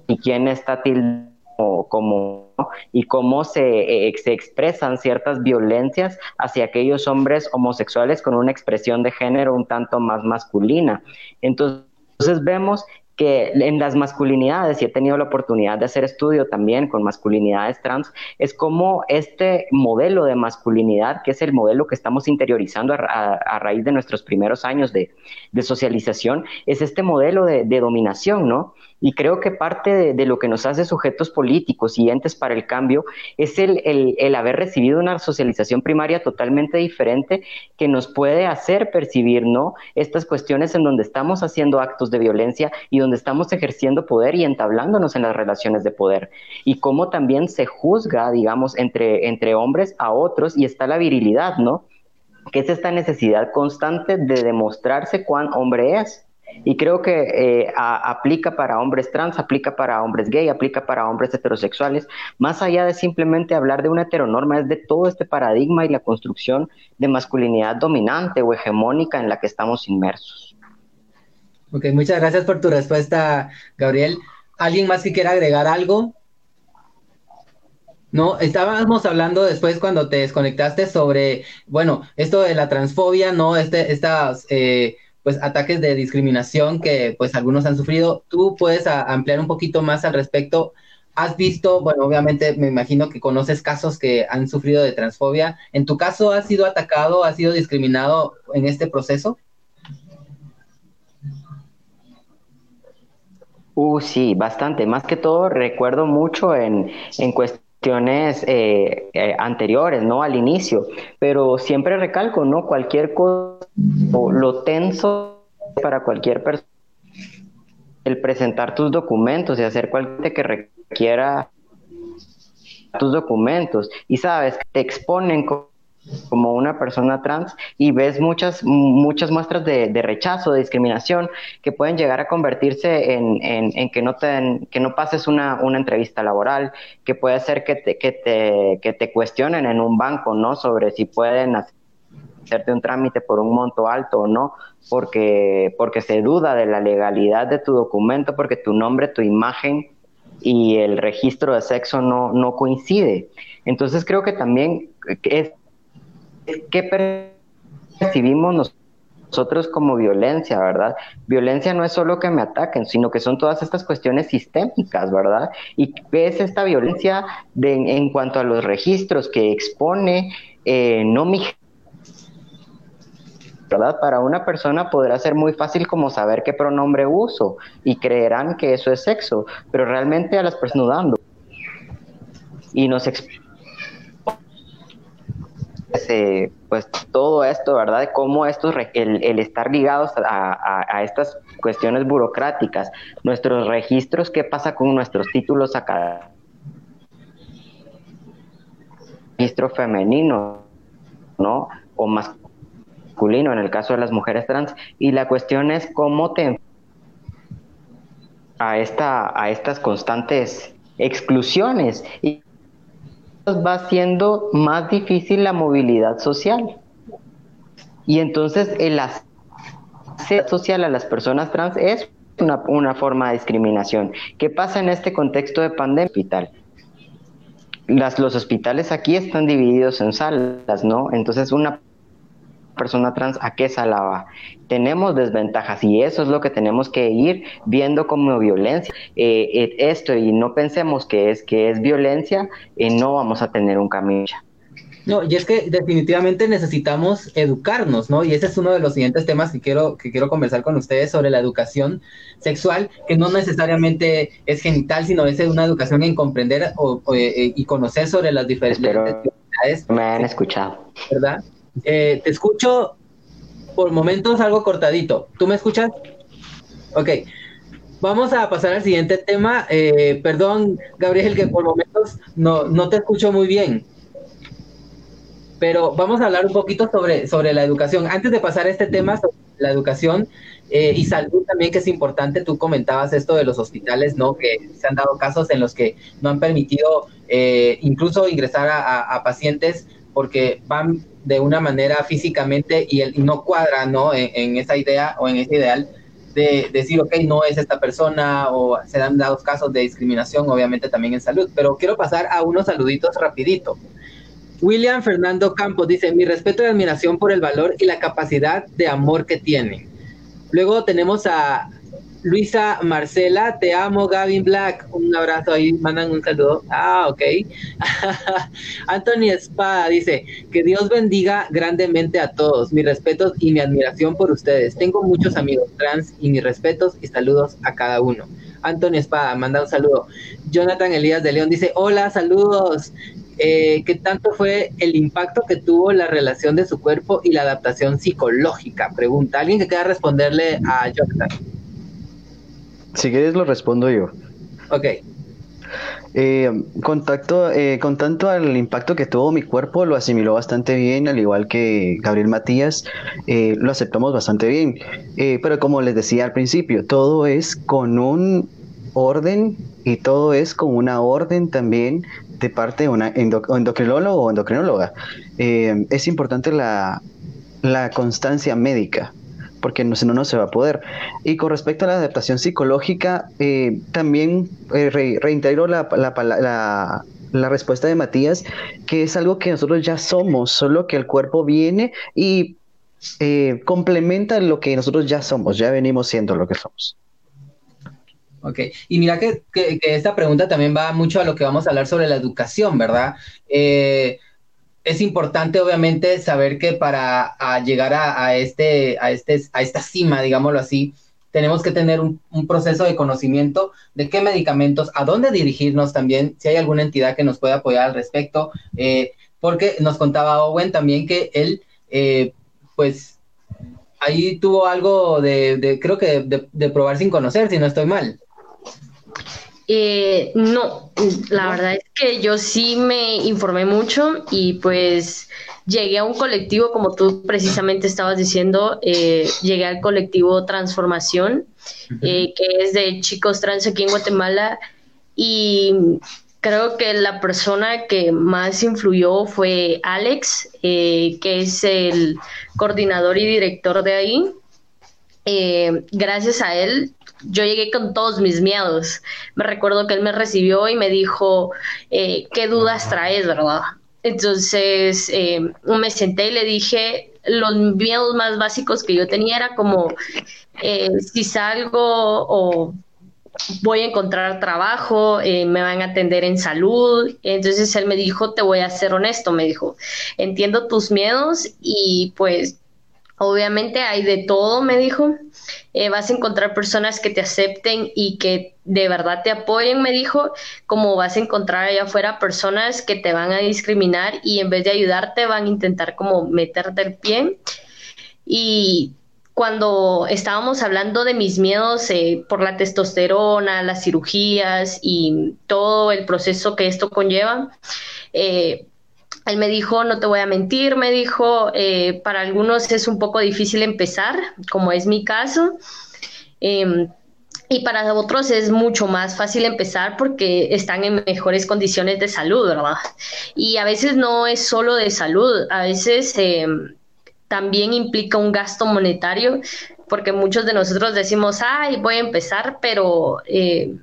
y quién está tildado como, y cómo se, eh, se expresan ciertas violencias hacia aquellos hombres homosexuales con una expresión de género un tanto más masculina. Entonces, entonces vemos que en las masculinidades, y he tenido la oportunidad de hacer estudio también con masculinidades trans, es como este modelo de masculinidad, que es el modelo que estamos interiorizando a, raíz de nuestros primeros años de, de socialización, es este modelo de, de dominación, ¿no? Y creo que parte de, lo que nos hace sujetos políticos y entes para el cambio es el, el- el haber recibido una socialización primaria totalmente diferente que nos puede hacer percibir, ¿no? Estas cuestiones en donde estamos haciendo actos de violencia y donde estamos ejerciendo poder y entablándonos en las relaciones de poder. Y cómo también se juzga, digamos, entre, entre hombres a otros y está la virilidad, ¿no? Que es esta necesidad constante de demostrarse cuán hombre es. Y creo que eh, aplica para hombres trans, aplica para hombres gay, aplica para hombres heterosexuales, más allá de simplemente hablar de una heteronorma, es de todo este paradigma y la construcción de masculinidad dominante o hegemónica en la que estamos inmersos. Ok, muchas gracias por tu respuesta, Gabriel. ¿Alguien más que quiera agregar algo? No, estábamos hablando después cuando te desconectaste sobre, bueno, esto de la transfobia, ¿no? Este, estas, eh, pues, ataques de discriminación que, pues, algunos han sufrido. ¿Tú puedes ampliar un poquito más al respecto? has visto, bueno, obviamente me imagino que conoces casos que han sufrido de transfobia. ¿En tu caso has sido atacado, has sido discriminado en este proceso? Uh, sí, bastante. Más que todo recuerdo mucho en, en cuestiones eh, eh, anteriores, ¿no? Al inicio. Pero siempre recalco, ¿no? Cualquier cosa, lo tenso para cualquier persona, el presentar tus documentos y hacer cualquier que requiera tus documentos. Y sabes, te exponen como una persona trans y ves muchas, muchas muestras de, rechazo, de discriminación que pueden llegar a convertirse en, en, que, no te, que no pases una, una, entrevista laboral, que puede ser que te, que, te, que te cuestionen en un banco, ¿no? Sobre si pueden hacerte un trámite por un monto alto o no, porque, porque se duda de la legalidad de tu documento, porque tu nombre, tu imagen y el registro de sexo no, no coincide. Entonces creo que también es ¿qué percibimos nosotros como violencia, verdad? Violencia no es solo que me ataquen, sino que son todas estas cuestiones sistémicas, ¿verdad? ¿Y es esta violencia en cuanto a los registros que expone eh, no mi ¿verdad? Para una persona podrá ser muy fácil como saber qué pronombre uso y creerán que eso es sexo, pero realmente a las personas dando y nos pues todo esto, ¿verdad? Cómo esto, el, el estar ligados a, estas cuestiones burocráticas, nuestros registros, qué pasa con nuestros títulos acá, registro femenino, ¿no? O masculino en el caso de las mujeres trans. Y la cuestión es cómo te a esta a estas constantes exclusiones y va siendo más difícil la movilidad social. Y entonces el acceso social a las personas trans es una, una, forma de discriminación. ¿Qué pasa en este contexto de pandemia? Las, los hospitales aquí están divididos en salas, ¿no? Entonces una persona trans a qué sala va. Tenemos desventajas y eso es lo que tenemos que ir viendo como violencia. Eh, eh, esto y no pensemos que es que es violencia, y eh, no vamos a tener un camino. No, y es que definitivamente necesitamos educarnos, ¿no? Y ese es uno de los siguientes temas que quiero, que quiero conversar con ustedes sobre la educación sexual, que no necesariamente es genital, sino es una educación en comprender y conocer sobre las diferentes Me han escuchado. ¿Verdad? Eh, te escucho por momentos algo cortadito. ¿Tú me escuchas? Ok. Vamos a pasar al siguiente tema. Eh, perdón, Gabriel, que por momentos no, no te escucho muy bien. Pero vamos a hablar un poquito sobre, sobre la educación. Antes de pasar a este tema sobre la educación eh, y salud también, que es importante, tú comentabas esto de los hospitales, ¿no? Que se han dado casos en los que no han permitido incluso ingresar a pacientes porque van de una manera físicamente y, el, no cuadra, ¿no? En, esa idea o en ese ideal de, decir, ok, no es esta persona o se dan dados casos de discriminación, obviamente también en salud. Pero quiero pasar a unos saluditos rapidito. William Fernando Campos dice, mi respeto y admiración por el valor y la capacidad de amor que tiene. Luego tenemos a Luisa Marcela, te amo, Gavin Black. Un abrazo ahí, mandan un saludo. Ah, ok. (laughs) Anthony Espada dice: Que Dios bendiga grandemente a todos. Mis respetos y mi admiración por ustedes. Tengo muchos amigos trans y mis respetos y saludos a cada uno. Anthony Espada, manda un saludo. Jonathan Elías de León dice: Hola, saludos. Eh, ¿Qué tanto fue el impacto que tuvo la relación de su cuerpo y la adaptación psicológica? Pregunta. ¿Alguien que quiera responderle a Jonathan? Si quieres lo respondo yo. Ok. Eh, contacto, eh, con tanto al impacto que tuvo mi cuerpo, lo asimiló bastante bien, al igual que Gabriel Matías, eh, lo aceptamos bastante bien. pero como les decía al principio, todo es con un orden y todo es con una orden también de parte de una endocrinólogo o endocrinóloga. es importante la, la constancia médica porque no, si no, no se va a poder. Y con respecto a la adaptación psicológica, eh, también eh, reintegro la, la, respuesta de Matías, que es algo que nosotros ya somos, solo que el cuerpo viene y eh, complementa lo que nosotros ya somos, ya venimos siendo lo que somos. Ok, y mira que, que, esta pregunta también va mucho a lo que vamos a hablar sobre la educación, ¿verdad? Eh, es importante, obviamente, saber que para llegar a, este, a, este, a esta cima, digámoslo así, tenemos que tener un, proceso de conocimiento de qué medicamentos, a dónde dirigirnos también, si hay alguna entidad que nos pueda apoyar al respecto, eh, porque nos contaba Owen también que él, eh, pues, ahí tuvo algo de, creo que de probar sin conocer, si no estoy mal. Eh, no, la verdad es que yo sí me informé mucho y pues llegué a un colectivo, como tú precisamente estabas diciendo, eh, llegué al colectivo Transformación, eh, que es de chicos trans aquí en Guatemala y creo que la persona que más influyó fue Alex, que es el coordinador y director de ahí. Gracias a él yo llegué con todos mis miedos. Me recuerdo que él me recibió y me dijo, eh, ¿qué dudas traes, verdad? Entonces eh, me senté y le dije, los miedos más básicos que yo tenía era como, eh, si salgo o voy a encontrar trabajo, me van a atender en salud. Entonces él me dijo, te voy a ser honesto, me dijo, entiendo tus miedos y pues obviamente hay de todo, me dijo. Eh, vas a encontrar personas que te acepten y que de verdad te apoyen, me dijo, como vas a encontrar allá afuera personas que te van a discriminar y en vez de ayudarte van a intentar como meterte el pie. Y cuando estábamos hablando de mis miedos eh, por la testosterona, las cirugías y todo el proceso que esto conlleva, eh, él me dijo, no te voy a mentir, me dijo, eh, para algunos es un poco difícil empezar, como es mi caso. Em, y para otros es mucho más fácil empezar porque están en mejores condiciones de salud, ¿verdad? Y a veces no es solo de salud, a veces em, también implica un gasto monetario, porque muchos de nosotros decimos, ay, voy a empezar, pero eh,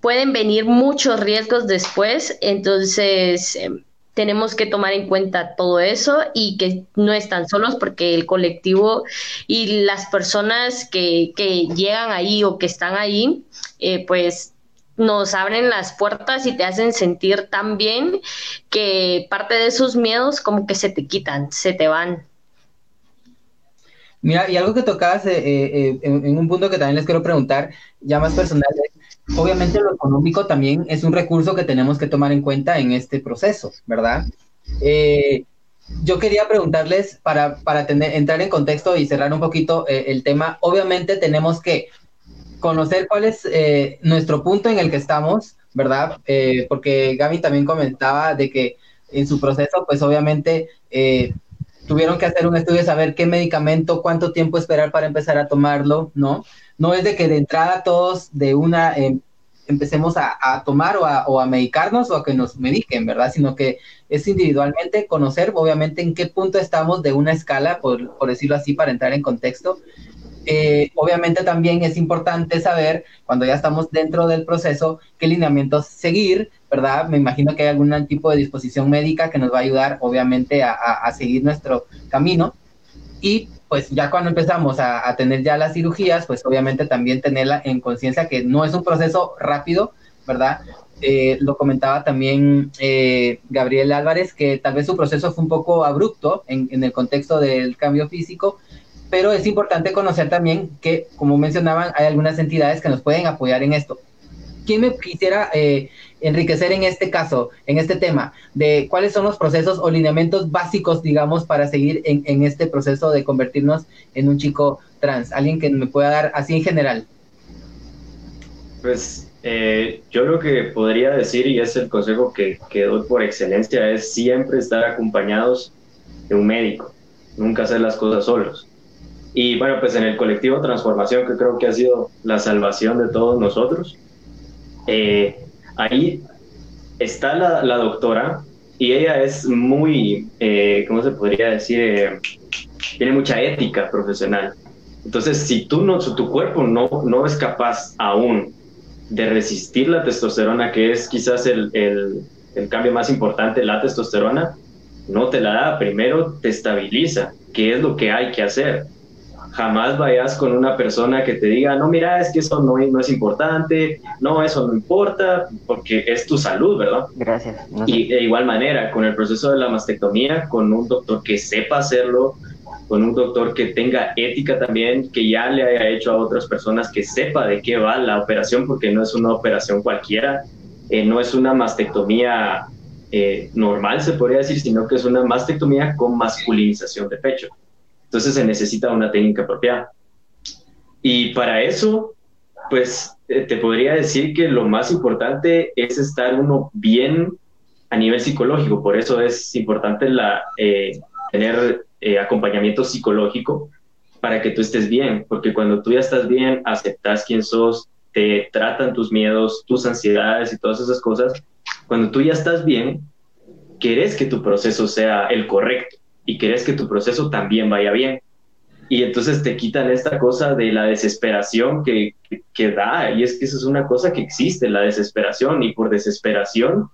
pueden venir muchos riesgos después, entonces em, tenemos que tomar en cuenta todo eso y que no están solos porque el colectivo y las personas que, que llegan ahí o que están ahí, eh, pues nos abren las puertas y te hacen sentir tan bien que parte de esos miedos como que se te quitan, se te van. Mira, y algo que tocabas eh, eh, en, en, un punto que también les quiero preguntar, ya más personal, obviamente lo económico también es un recurso que tenemos que tomar en cuenta en este proceso, ¿verdad? Eh, yo quería preguntarles, para, para tener, entrar en contexto y cerrar un poquito eh, el tema, obviamente tenemos que conocer cuál es eh, nuestro punto en el que estamos, ¿verdad? porque Gaby también comentaba de que en su proceso, pues obviamente tuvieron que hacer un estudio de saber qué medicamento, cuánto tiempo esperar para empezar a tomarlo, ¿no? no es de que de entrada todos de una em, empecemos a, tomar o a, o a, medicarnos o a que nos mediquen, ¿verdad? Sino que es individualmente conocer, obviamente, en qué punto estamos de una escala, por, por decirlo así, para entrar en contexto. Eh, obviamente también es importante saber, cuando ya estamos dentro del proceso, qué lineamientos seguir, ¿verdad? Me imagino que hay algún tipo de disposición médica que nos va a ayudar, obviamente, a, seguir nuestro camino. Y pues ya cuando empezamos a, tener ya las cirugías, pues obviamente también tenerla en conciencia que no es un proceso rápido, ¿verdad? Eh, lo comentaba también eh, Gabriel Álvarez, que tal vez su proceso fue un poco abrupto en, el contexto del cambio físico, pero es importante conocer también que, como mencionaban, hay algunas entidades que nos pueden apoyar en esto. ¿Quién me quisiera eh, enriquecer en este caso, en este tema, de cuáles son los procesos o lineamientos básicos, digamos, para seguir en, este proceso de convertirnos en un chico trans? Alguien que me pueda dar así en general. Pues eh, yo lo que podría decir, y es el consejo que, que doy por excelencia, es siempre estar acompañados de un médico, nunca hacer las cosas solos. Y bueno, pues en el colectivo Transformación, que creo que ha sido la salvación de todos nosotros, eh, ahí está la, doctora y ella es muy, eh, ¿cómo se podría decir? Eh, tiene mucha ética profesional. Entonces, si tú no, tu cuerpo no, no es capaz aún de resistir la testosterona, que es quizás el, el, el cambio más importante, la testosterona, no te la da, primero te estabiliza, que es lo que hay que hacer. Jamás vayas con una persona que te diga, no, mira, es que eso no, no es importante, no, eso no importa, porque es tu salud, ¿verdad? Gracias. No Y de igual manera, con el proceso de la mastectomía, con un doctor que sepa hacerlo, con un doctor que tenga ética también, que ya le haya hecho a otras personas, que sepa de qué va la operación, porque no es una operación cualquiera, eh, no es una mastectomía eh, normal, se podría decir, sino que es una mastectomía con masculinización de pecho. Entonces se necesita una técnica apropiada. Y para eso, pues eh, te podría decir que lo más importante es estar uno bien a nivel psicológico. Por eso es importante eh, tener eh, acompañamiento psicológico para que tú estés bien, porque cuando tú ya estás bien, aceptas quién sos, te tratan tus miedos, tus ansiedades y todas esas cosas, cuando tú ya estás bien, querés que tu proceso sea el correcto y querés que tu proceso también vaya bien. Y entonces te quitan esta cosa de la desesperación que, que, que da, y es que eso es una cosa que existe, la desesperación, y por desesperación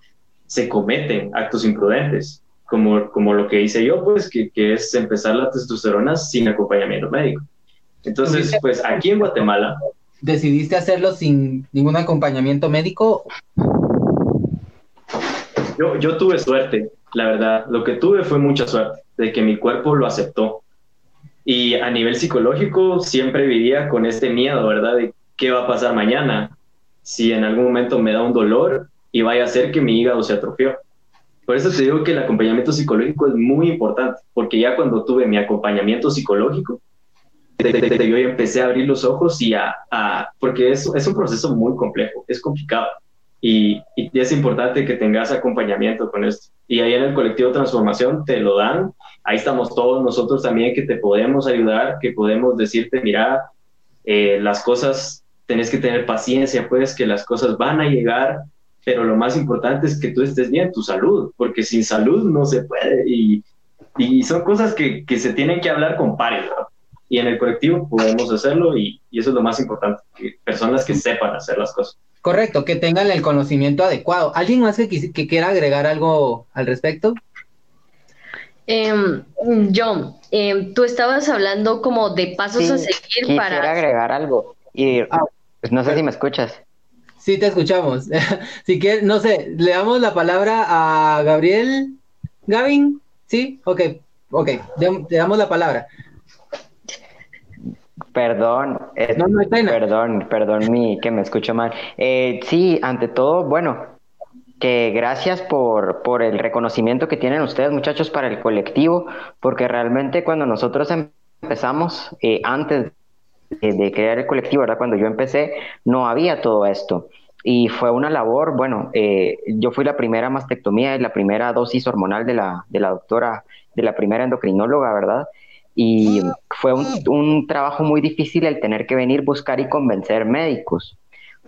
se cometen actos imprudentes como, como lo que hice yo, pues, que, que es empezar la testosterona sin acompañamiento médico. Entonces, pues aquí en Guatemala... ¿Decidiste hacerlo sin ningún acompañamiento médico? Yo, yo tuve suerte, la verdad. Lo que tuve fue mucha suerte, de que mi cuerpo lo aceptó. Y a nivel psicológico siempre vivía con este miedo, ¿verdad? De qué va a pasar mañana, si en algún momento me da un dolor y vaya a ser que mi hígado se atrofió. Por eso te digo que el acompañamiento psicológico es muy importante, porque ya cuando tuve mi acompañamiento psicológico, yo empecé a abrir los ojos y a, a porque es, es, un proceso muy complejo, es complicado y, y, es importante que tengas acompañamiento con esto. Y ahí en el colectivo Transformación te lo dan, ahí estamos todos nosotros también que te podemos ayudar, que podemos decirte, mira, eh, las cosas, tenés que tener paciencia, pues que las cosas van a llegar, pero lo más importante es que tú estés bien, tu salud, porque sin salud no se puede y, y son cosas que, que, se tienen que hablar con pares. Y en el colectivo podemos hacerlo y, y, eso es lo más importante, que personas que sepan hacer las cosas. Correcto, que tengan el conocimiento adecuado. ¿Alguien más que, que quiera agregar algo al respecto? Eh, John, eh, tú estabas hablando como de pasos sí, a seguir quisiera para... agregar algo y ah, pues no sé si me escuchas. Sí, te escuchamos. (laughs) si quieres, no sé, le damos la palabra a Gabriel. Gavin, ¿sí? Ok, ok, te damos la palabra. Perdón, eh, no, no perdón, perdón, mi, que me escucho mal. Eh, sí, ante todo, bueno, que gracias por, por el reconocimiento que tienen ustedes, muchachos, para el colectivo, porque realmente cuando nosotros empezamos, eh, antes de, de, crear el colectivo, ¿verdad? Cuando yo empecé, no había todo esto. Y fue una labor, bueno, eh, yo fui la primera mastectomía y la primera dosis hormonal de la, de la doctora, de la primera endocrinóloga, ¿verdad? Y fue un, un, trabajo muy difícil el tener que venir, buscar y convencer médicos,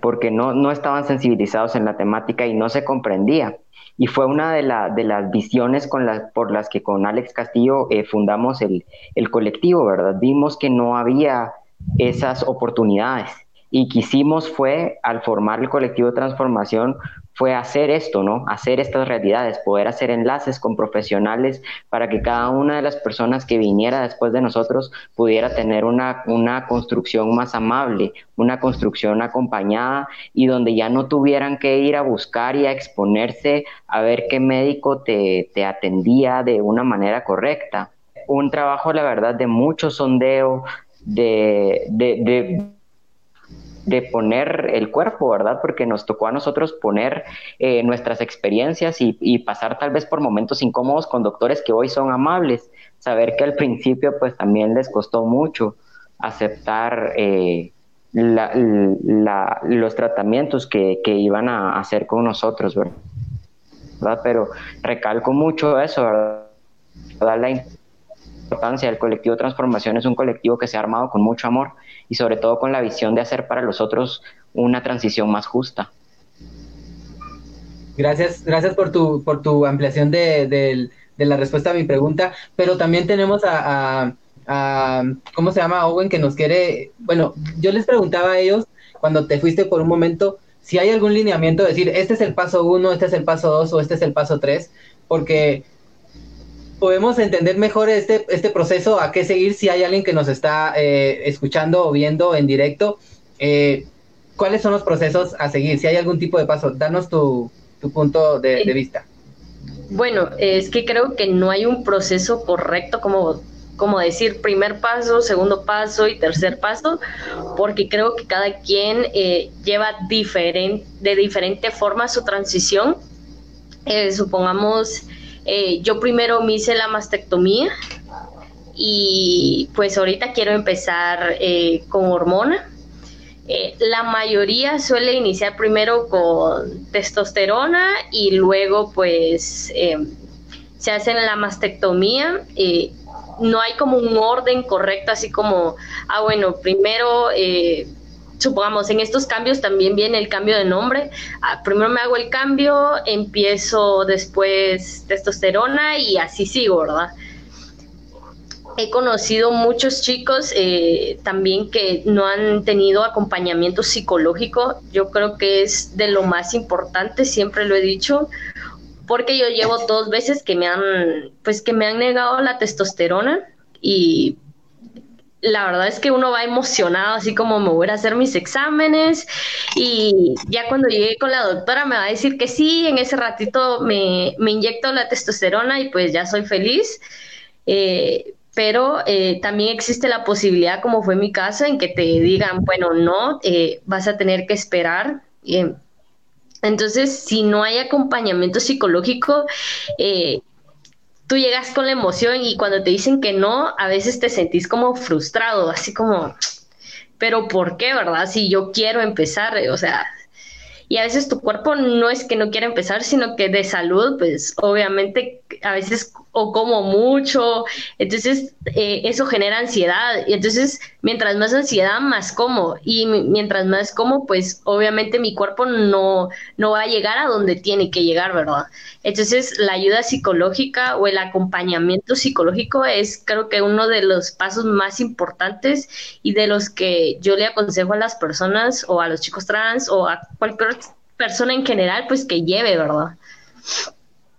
porque no, no estaban sensibilizados en la temática y no se comprendía. Y fue una de, la, de las visiones con la, por las que con Alex Castillo eh, fundamos el, el colectivo, ¿verdad? Vimos que no había esas oportunidades y quisimos fue, al formar el colectivo de transformación, fue hacer esto, ¿no? Hacer estas realidades, poder hacer enlaces con profesionales para que cada una de las personas que viniera después de nosotros pudiera tener una, una construcción más amable, una construcción acompañada y donde ya no tuvieran que ir a buscar y a exponerse a ver qué médico te, te atendía de una manera correcta. Un trabajo, la verdad, de mucho sondeo, de, de, de de poner el cuerpo, ¿verdad? Porque nos tocó a nosotros poner eh, nuestras experiencias y, pasar tal vez por momentos incómodos con doctores que hoy son amables. Saber que al principio pues también les costó mucho aceptar eh, los tratamientos que, que, iban a hacer con nosotros, ¿verdad? Pero recalco mucho eso, ¿verdad? La importancia del colectivo Transformación es un colectivo que se ha armado con mucho amor y sobre todo con la visión de hacer para los otros una transición más justa. Gracias, gracias por tu, por tu ampliación de, de, de la respuesta a mi pregunta, pero también tenemos a, a, ¿cómo se llama? Owen, que nos quiere, bueno, yo les preguntaba a ellos cuando te fuiste por un momento, si hay algún lineamiento, decir, este es el paso uno, este es el paso dos o este es el paso tres, porque podemos entender mejor este, este proceso, a qué seguir si hay alguien que nos está eh, escuchando o viendo en directo. Eh, ¿Cuáles son los procesos a seguir? Si hay algún tipo de paso, danos tu, tu punto de, de vista. Bueno, es que creo que no hay un proceso correcto como como decir primer paso, segundo paso y tercer paso, porque creo que cada quien eh, lleva diferente, de diferente forma su transición. Eh, supongamos, eh, yo primero me hice la mastectomía y pues ahorita quiero empezar con hormona. la mayoría suele iniciar primero con testosterona y luego pues se hacen la mastectomía no hay como un orden correcto, así como, ah, bueno, primero, eh, supongamos, en estos cambios también viene el cambio de nombre. Ah, primero me hago el cambio, empiezo después testosterona y así sigo, ¿verdad? He conocido muchos chicos eh, también que no han tenido acompañamiento psicológico. Yo creo que es de lo más importante, siempre lo he dicho, porque yo llevo dos veces que me han, pues que me han negado la testosterona y la verdad es que uno va emocionado, así como me voy a hacer mis exámenes y ya cuando llegué con la doctora me va a decir que sí, en ese ratito me, me inyecto la testosterona y pues ya soy feliz. Eh, pero eh, también existe la posibilidad, como fue mi caso, en que te digan, bueno, no, eh, vas a tener que esperar. Entonces, si no hay acompañamiento psicológico, eh, tú llegas con la emoción y cuando te dicen que no, a veces te sentís como frustrado, así como, pero ¿por qué, verdad? Si yo quiero empezar, o sea, y a veces tu cuerpo no es que no quiera empezar, sino que de salud, pues obviamente a veces o como mucho, entonces eh, eso genera ansiedad, y entonces mientras más ansiedad, más como, y mientras más como, pues obviamente mi cuerpo no, no va a llegar a donde tiene que llegar, ¿verdad? Entonces la ayuda psicológica o el acompañamiento psicológico es creo que uno de los pasos más importantes y de los que yo le aconsejo a las personas o a los chicos trans o a cualquier persona en general, pues que lleve, ¿verdad?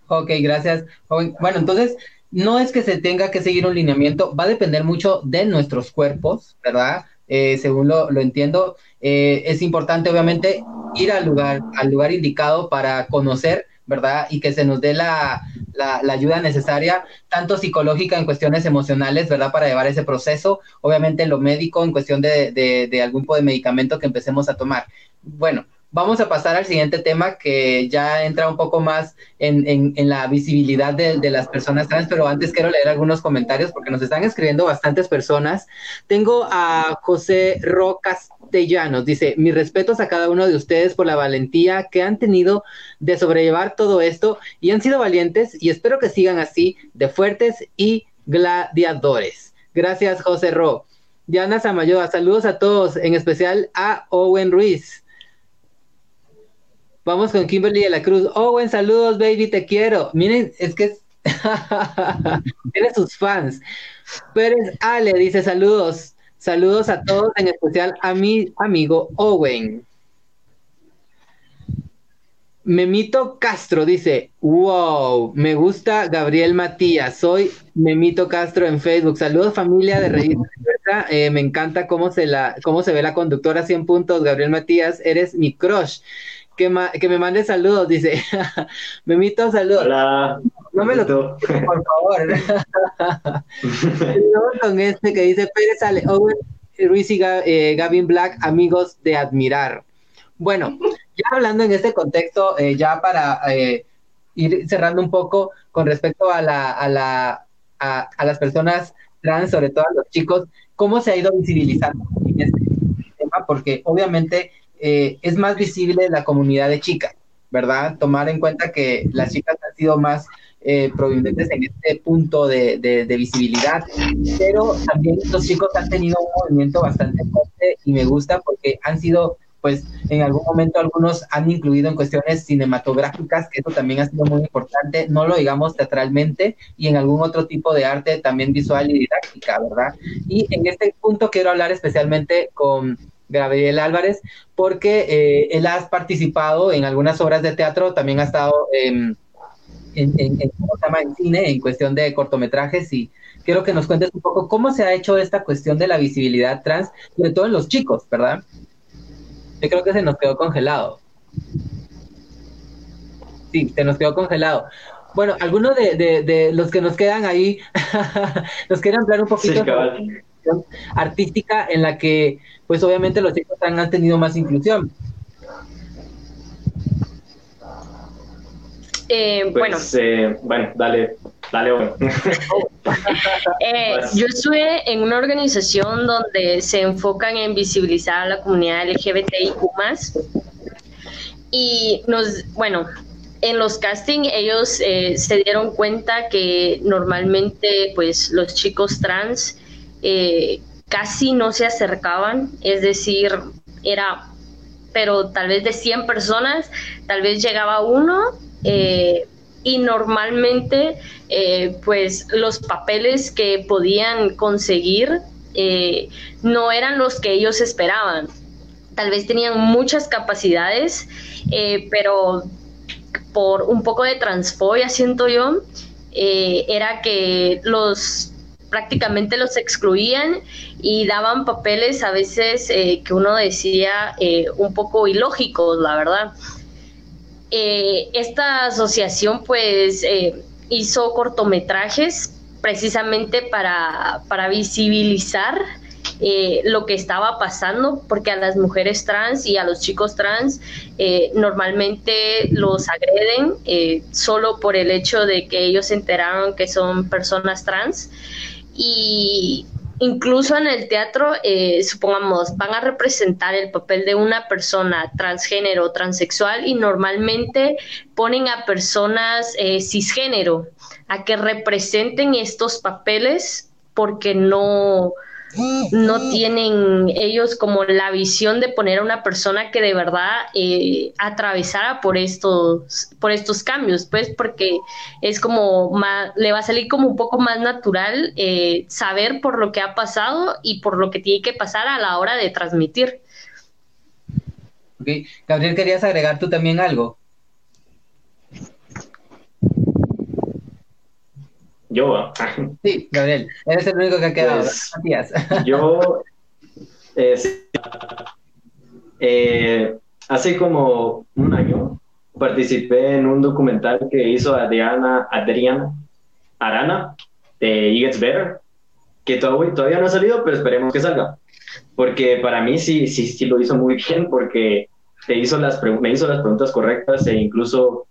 Ok, gracias. Bueno, entonces, no es que se tenga que seguir un lineamiento, va a depender mucho de nuestros cuerpos, ¿verdad? Eh, según lo, entiendo, eh, es importante obviamente ir al lugar, al lugar indicado para conocer, ¿verdad? Y que se nos dé la, la, ayuda necesaria, tanto psicológica en cuestiones emocionales, ¿verdad? Para llevar ese proceso, obviamente lo médico en cuestión de, de, de algún tipo de medicamento que empecemos a tomar. Bueno, Vamos a pasar al siguiente tema que ya entra un poco más en, la visibilidad de, las personas trans, pero antes quiero leer algunos comentarios porque nos están escribiendo bastantes personas. Tengo a José Ro Castellanos, dice, mis respetos a cada uno de ustedes por la valentía que han tenido de sobrellevar todo esto y han sido valientes y espero que sigan así de fuertes y gladiadores. Gracias, José Ro. Diana Samayoa, saludos a todos, en especial a Owen Ruiz. Vamos con Kimberly de la Cruz. Oh, buen saludos, baby, te quiero. Miren, es que (laughs) tiene sus fans. Pérez Ale dice saludos. Saludos a todos, en especial a mi amigo Owen. Memito Castro dice, wow, me gusta Gabriel Matías, soy Memito Castro en Facebook. Saludos familia de Reyes. Eh, me encanta cómo se, la, cómo se ve la conductora 100 puntos, Gabriel Matías, eres mi crush que, que me mande saludos, dice. (laughs) Memito, saludos. Hola. No me lo por favor. (laughs) con este que dice Pérez Ale, Owen Ruiz y eh, Gavin Black, amigos de admirar. Bueno, ya hablando en este contexto, eh, ya para eh, ir cerrando un poco con respecto a la, a la a, a, las personas trans, sobre todo a los chicos, ¿cómo se ha ido visibilizando en este tema? Porque obviamente eh, es más visible la comunidad de chicas, ¿verdad? Tomar en cuenta que las chicas han sido más eh, prominentes en este punto de, de, visibilidad, pero también los chicos han tenido un movimiento bastante fuerte y me gusta porque han sido, pues en algún momento algunos han incluido en cuestiones cinematográficas, que eso también ha sido muy importante, no lo digamos teatralmente, y en algún otro tipo de arte también visual y didáctica, ¿verdad? Y en este punto quiero hablar especialmente con Gabriel Álvarez, porque eh, él ha participado en algunas obras de teatro, también ha estado en, en, en, cine, en cuestión de cortometrajes, y quiero que nos cuentes un poco cómo se ha hecho esta cuestión de la visibilidad trans, sobre todo en los chicos, ¿verdad? Yo creo que se nos quedó congelado. Sí, se nos quedó congelado. Bueno, algunos de, de, de los que nos quedan ahí (laughs) nos quieren hablar un poquito Sí, de la artística en la que, pues obviamente los chicos han, han tenido más inclusión. Eh, bueno, Pues, eh, bueno, dale, dale, Owen. (laughs) Eh, yo estuve en una organización donde se enfocan en visibilizar a la comunidad LGBTIQ y nos, bueno, en los castings ellos eh, se dieron cuenta que normalmente pues los chicos trans eh, casi no se acercaban, es decir, era, pero tal vez de 100 personas, tal vez llegaba uno eh, y normalmente eh, pues los papeles que podían conseguir eh, no eran los que ellos esperaban. Tal vez tenían muchas capacidades, pero por un poco de transfobia, siento yo, era que los prácticamente los excluían y daban papeles a veces eh, que uno decía eh, un poco ilógicos, la verdad. Eh, esta asociación pues hizo cortometrajes precisamente para, para visibilizar lo que estaba pasando, porque a las mujeres trans y a los chicos trans normalmente los agreden solo por el hecho de que ellos se enteraron que son personas trans y incluso en el teatro, eh, supongamos, van a representar el papel de una persona transgénero, transexual y normalmente ponen a personas eh, cisgénero a que representen estos papeles porque no, no tienen ellos como la visión de poner a una persona que de verdad eh, atravesara por estos, por estos cambios, pues porque es como más, le va a salir como un poco más natural eh, saber por lo que ha pasado y por lo que tiene que pasar a la hora de transmitir. ¿ok? Gabriel, ¿querías agregar tú también algo? Yo, Sí, Gabriel, eres el único que ha quedado. Pues, Matías. (laughs) yo, eh. Eh, hace como un año participé en un documental que hizo Adriana, Adriana Arana de It Gets Better, que todavía, todavía no ha salido, pero esperemos que salga. Porque para mí sí, sí, sí lo hizo muy (laughs) bien, porque te hizo las me hizo las preguntas correctas e incluso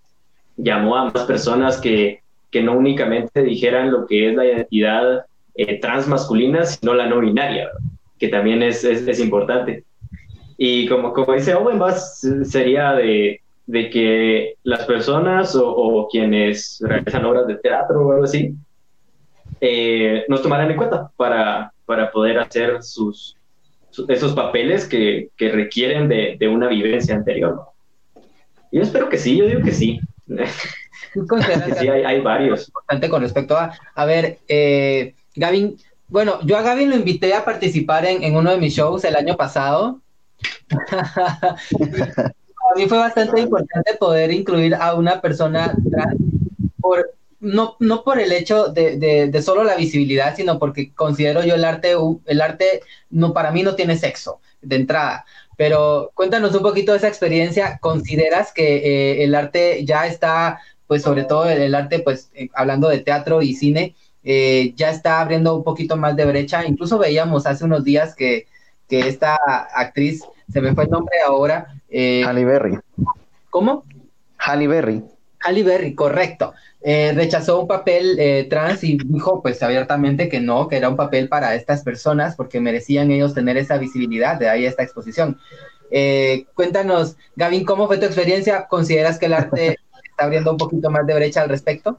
llamó a más personas que, que no únicamente dijeran lo que es la identidad eh, transmasculina, sino la no binaria, ¿verdad? que también es, es, es importante. Y como, como dice Owen, más sería de, de que las personas o, o quienes realizan obras de teatro o algo así, eh, nos tomaran en cuenta para, para poder hacer sus, su- esos papeles que, que requieren de, de una vivencia anterior. ¿no? Yo espero que sí, yo digo que sí. (laughs) ¿Tú consideras (laughs) que que sí, hay, hay varios. importante con respecto a, a ver, eh, Gavin, bueno, yo a Gavin lo invité a participar en, en uno de mis shows el año pasado. (laughs) a mí fue bastante importante poder incluir a una persona trans, por, no, no por el hecho de, de, de solo la visibilidad, sino porque considero yo el arte, el arte no, para mí no tiene sexo de entrada. Pero cuéntanos un poquito de esa experiencia. ¿Consideras que eh, el arte ya está, pues sobre todo el, el arte, pues eh, hablando de teatro y cine, eh, ya está abriendo un poquito más de brecha? Incluso veíamos hace unos días que, que esta actriz, se me fue el nombre ahora, eh, Halle Berry. ¿cómo? Halle Berry. Halle Berry, correcto. Eh, rechazó un papel eh, trans y dijo pues abiertamente que no, que era un papel para estas personas porque merecían ellos tener esa visibilidad, de ahí esta exposición. Eh, cuéntanos, Gavin, ¿cómo fue tu experiencia? ¿Consideras que el arte abriendo un poquito más de brecha al respecto?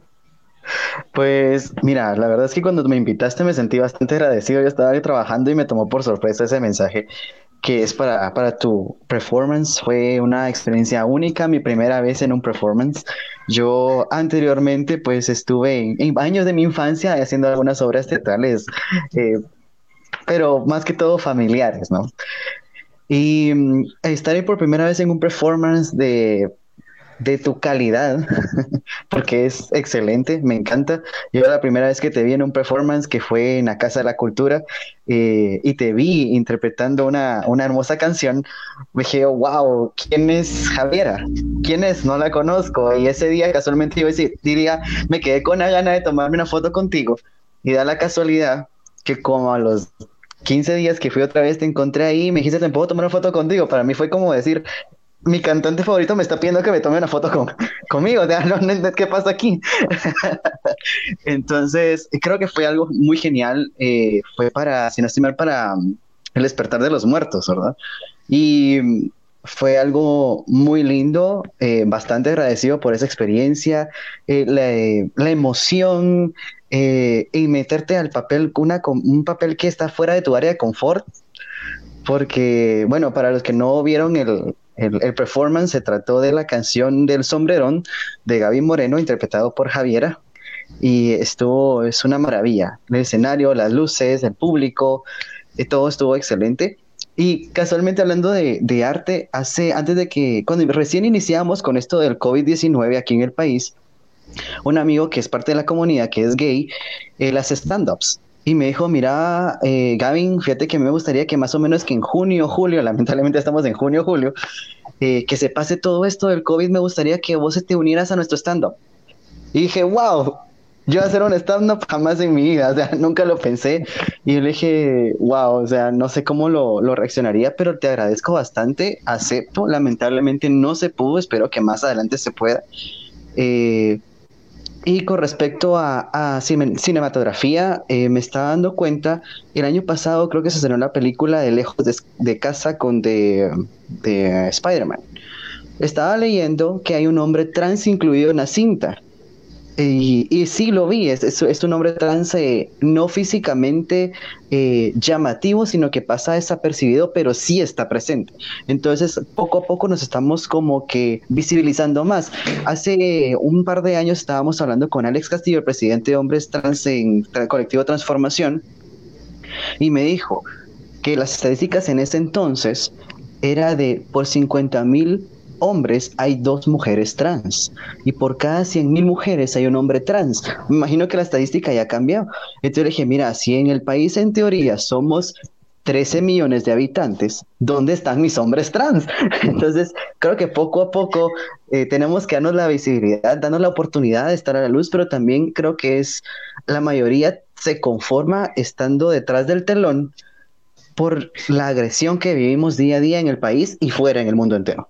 Pues mira, la verdad es que cuando me invitaste me sentí bastante agradecido. Yo estaba trabajando y me tomó por sorpresa ese mensaje que es para, para tu performance. Fue una experiencia única, mi primera vez en un performance. Yo anteriormente pues estuve en, años de mi infancia haciendo algunas obras teatrales, eh, pero más que todo familiares, ¿no? Y mm, estar ahí por primera vez en un performance de de tu calidad, (laughs) porque es excelente, me encanta. Yo la primera vez que te vi en un performance que fue en la Casa de la Cultura eh, y te vi interpretando una, una hermosa canción, me dije, wow, ¿quién es Javiera? ¿Quién es? No la conozco. Y ese día casualmente yo diría, me quedé con la gana de tomarme una foto contigo y da la casualidad que como a los 15 días que fui otra vez, te encontré ahí y me dijiste, ¿te puedo tomar una foto contigo? Para mí fue como decir, mi cantante favorito me está pidiendo que me tome una foto con, (laughs) conmigo, o sea, no, ¿qué pasa aquí? (laughs) Entonces, creo que fue algo muy genial, eh, fue para, sin estimar, para um, el despertar de los muertos, ¿verdad? Y um, fue algo muy lindo, eh, bastante agradecido por esa experiencia, eh, la, la, emoción y meterte al papel, una, un papel que está fuera de tu área de confort, porque, bueno, para los que no vieron el, el, performance se trató de la canción del sombrerón de Gaby Moreno, interpretado por Javiera, y estuvo, es una maravilla. El escenario, las luces, el público, eh, todo estuvo excelente. Y casualmente hablando de, arte, hace, antes de que, cuando recién iniciamos con esto del COVID-19 aquí en el país, un amigo que es parte de la comunidad, que es gay, él hace stand-ups. Y me dijo, mira, eh, Gavin, fíjate que me gustaría que más o menos que en junio, julio, (laughs) lamentablemente estamos en junio, julio, eh, que se pase todo esto del COVID, me gustaría que vos te unieras a nuestro stand-up. Y dije, wow, yo hacer un stand-up jamás en mi vida, (laughs) o sea, nunca lo pensé. Y yo le dije, wow, o sea, no sé cómo lo, lo reaccionaría, pero te agradezco bastante, acepto, lamentablemente no se pudo, espero que más adelante se pueda. Eh, y con respecto a, cinematografía, eh, me estaba dando cuenta, el año pasado creo que se estrenó la película de Lejos de, Casa con de, de Spider-Man. Estaba leyendo que hay un hombre trans incluido en la cinta. Y, sí lo vi, es, es, un hombre trans no físicamente eh, llamativo, sino que pasa desapercibido, pero sí está presente. Entonces, poco a poco nos estamos como que visibilizando más. Hace un par de años estábamos hablando con Alex Castillo, el presidente de Hombres Trans en Colectivo Transformación, y me dijo que las estadísticas en ese entonces era de por 50 mil hombres hay dos mujeres trans y por cada 100.000 mujeres hay un hombre trans. Me imagino que la estadística ya ha cambiado. Entonces le dije, mira, si en el país en teoría somos 13 millones de habitantes, ¿dónde están mis hombres trans? (laughs) Entonces, creo que poco a poco eh, tenemos que darnos la visibilidad, darnos la oportunidad de estar a la luz, pero también creo que es la mayoría se conforma estando detrás del telón por la agresión que vivimos día a día en el país y fuera en el mundo entero.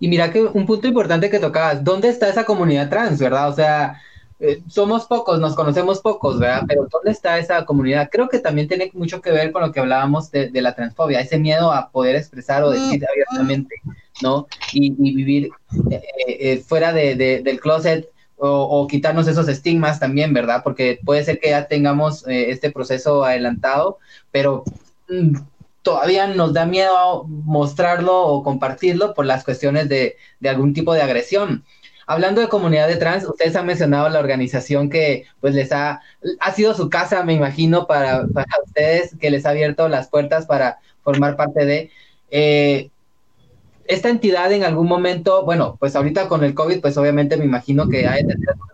Y mira que un punto importante que tocabas, ¿dónde está esa comunidad trans, verdad? O sea, eh, somos pocos, nos conocemos pocos, ¿verdad? Pero ¿dónde está esa comunidad? Creo que también tiene mucho que ver con lo que hablábamos de, la transfobia, ese miedo a poder expresar o decir abiertamente, ¿no? Y, vivir eh, eh, fuera de, del closet o, quitarnos esos estigmas también, ¿verdad? Porque puede ser que ya tengamos este proceso adelantado, pero mm, todavía nos da miedo mostrarlo o compartirlo por las cuestiones de, algún tipo de agresión. Hablando de comunidad de trans, ustedes han mencionado la organización que pues les ha, ha sido su casa, me imagino, para, ustedes, que les ha abierto las puertas para formar parte de... Eh, esta entidad en algún momento, bueno, pues ahorita con el COVID, pues obviamente me imagino que hay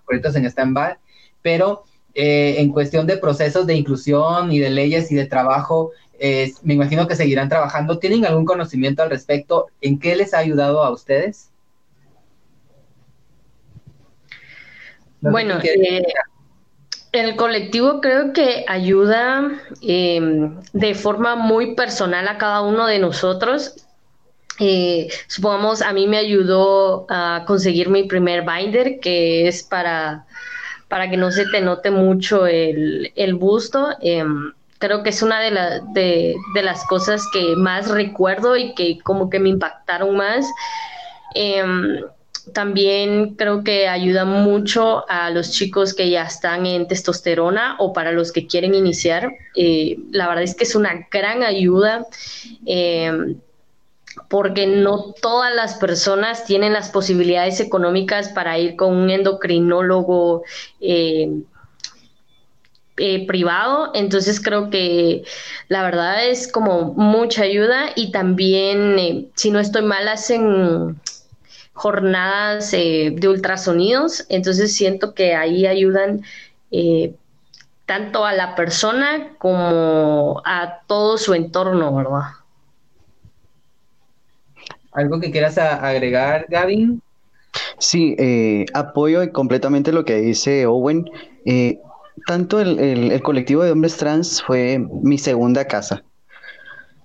proyectos en stand-by, pero eh, en cuestión de procesos de inclusión y de leyes y de trabajo, me imagino que seguirán trabajando. ¿Tienen algún conocimiento al respecto? ¿En qué les ha ayudado a ustedes? bueno, eh, el colectivo creo que ayuda em, de forma muy personal a cada uno de nosotros. Eh, supongamos, a mí me ayudó a conseguir mi primer binder, que es para, para que no se te note mucho el, el busto. Em, creo que es una de, de, de, las cosas que más recuerdo y que como que me impactaron más. Em, también creo que ayuda mucho a los chicos que ya están en testosterona o para los que quieren iniciar. Eh, la verdad es que es una gran ayuda em, porque no todas las personas tienen las posibilidades económicas para ir con un endocrinólogo. Eh, eh, privado, entonces creo que la verdad es como mucha ayuda y también, eh, si no estoy mal, hacen jornadas eh, de ultrasonidos, entonces siento que ahí ayudan eh, tanto a la persona como a todo su entorno, ¿verdad? ¿Algo que quieras agregar, Gavin? Sí, eh, apoyo completamente lo que dice Owen. Eh, tanto el, colectivo de hombres trans fue mi segunda casa.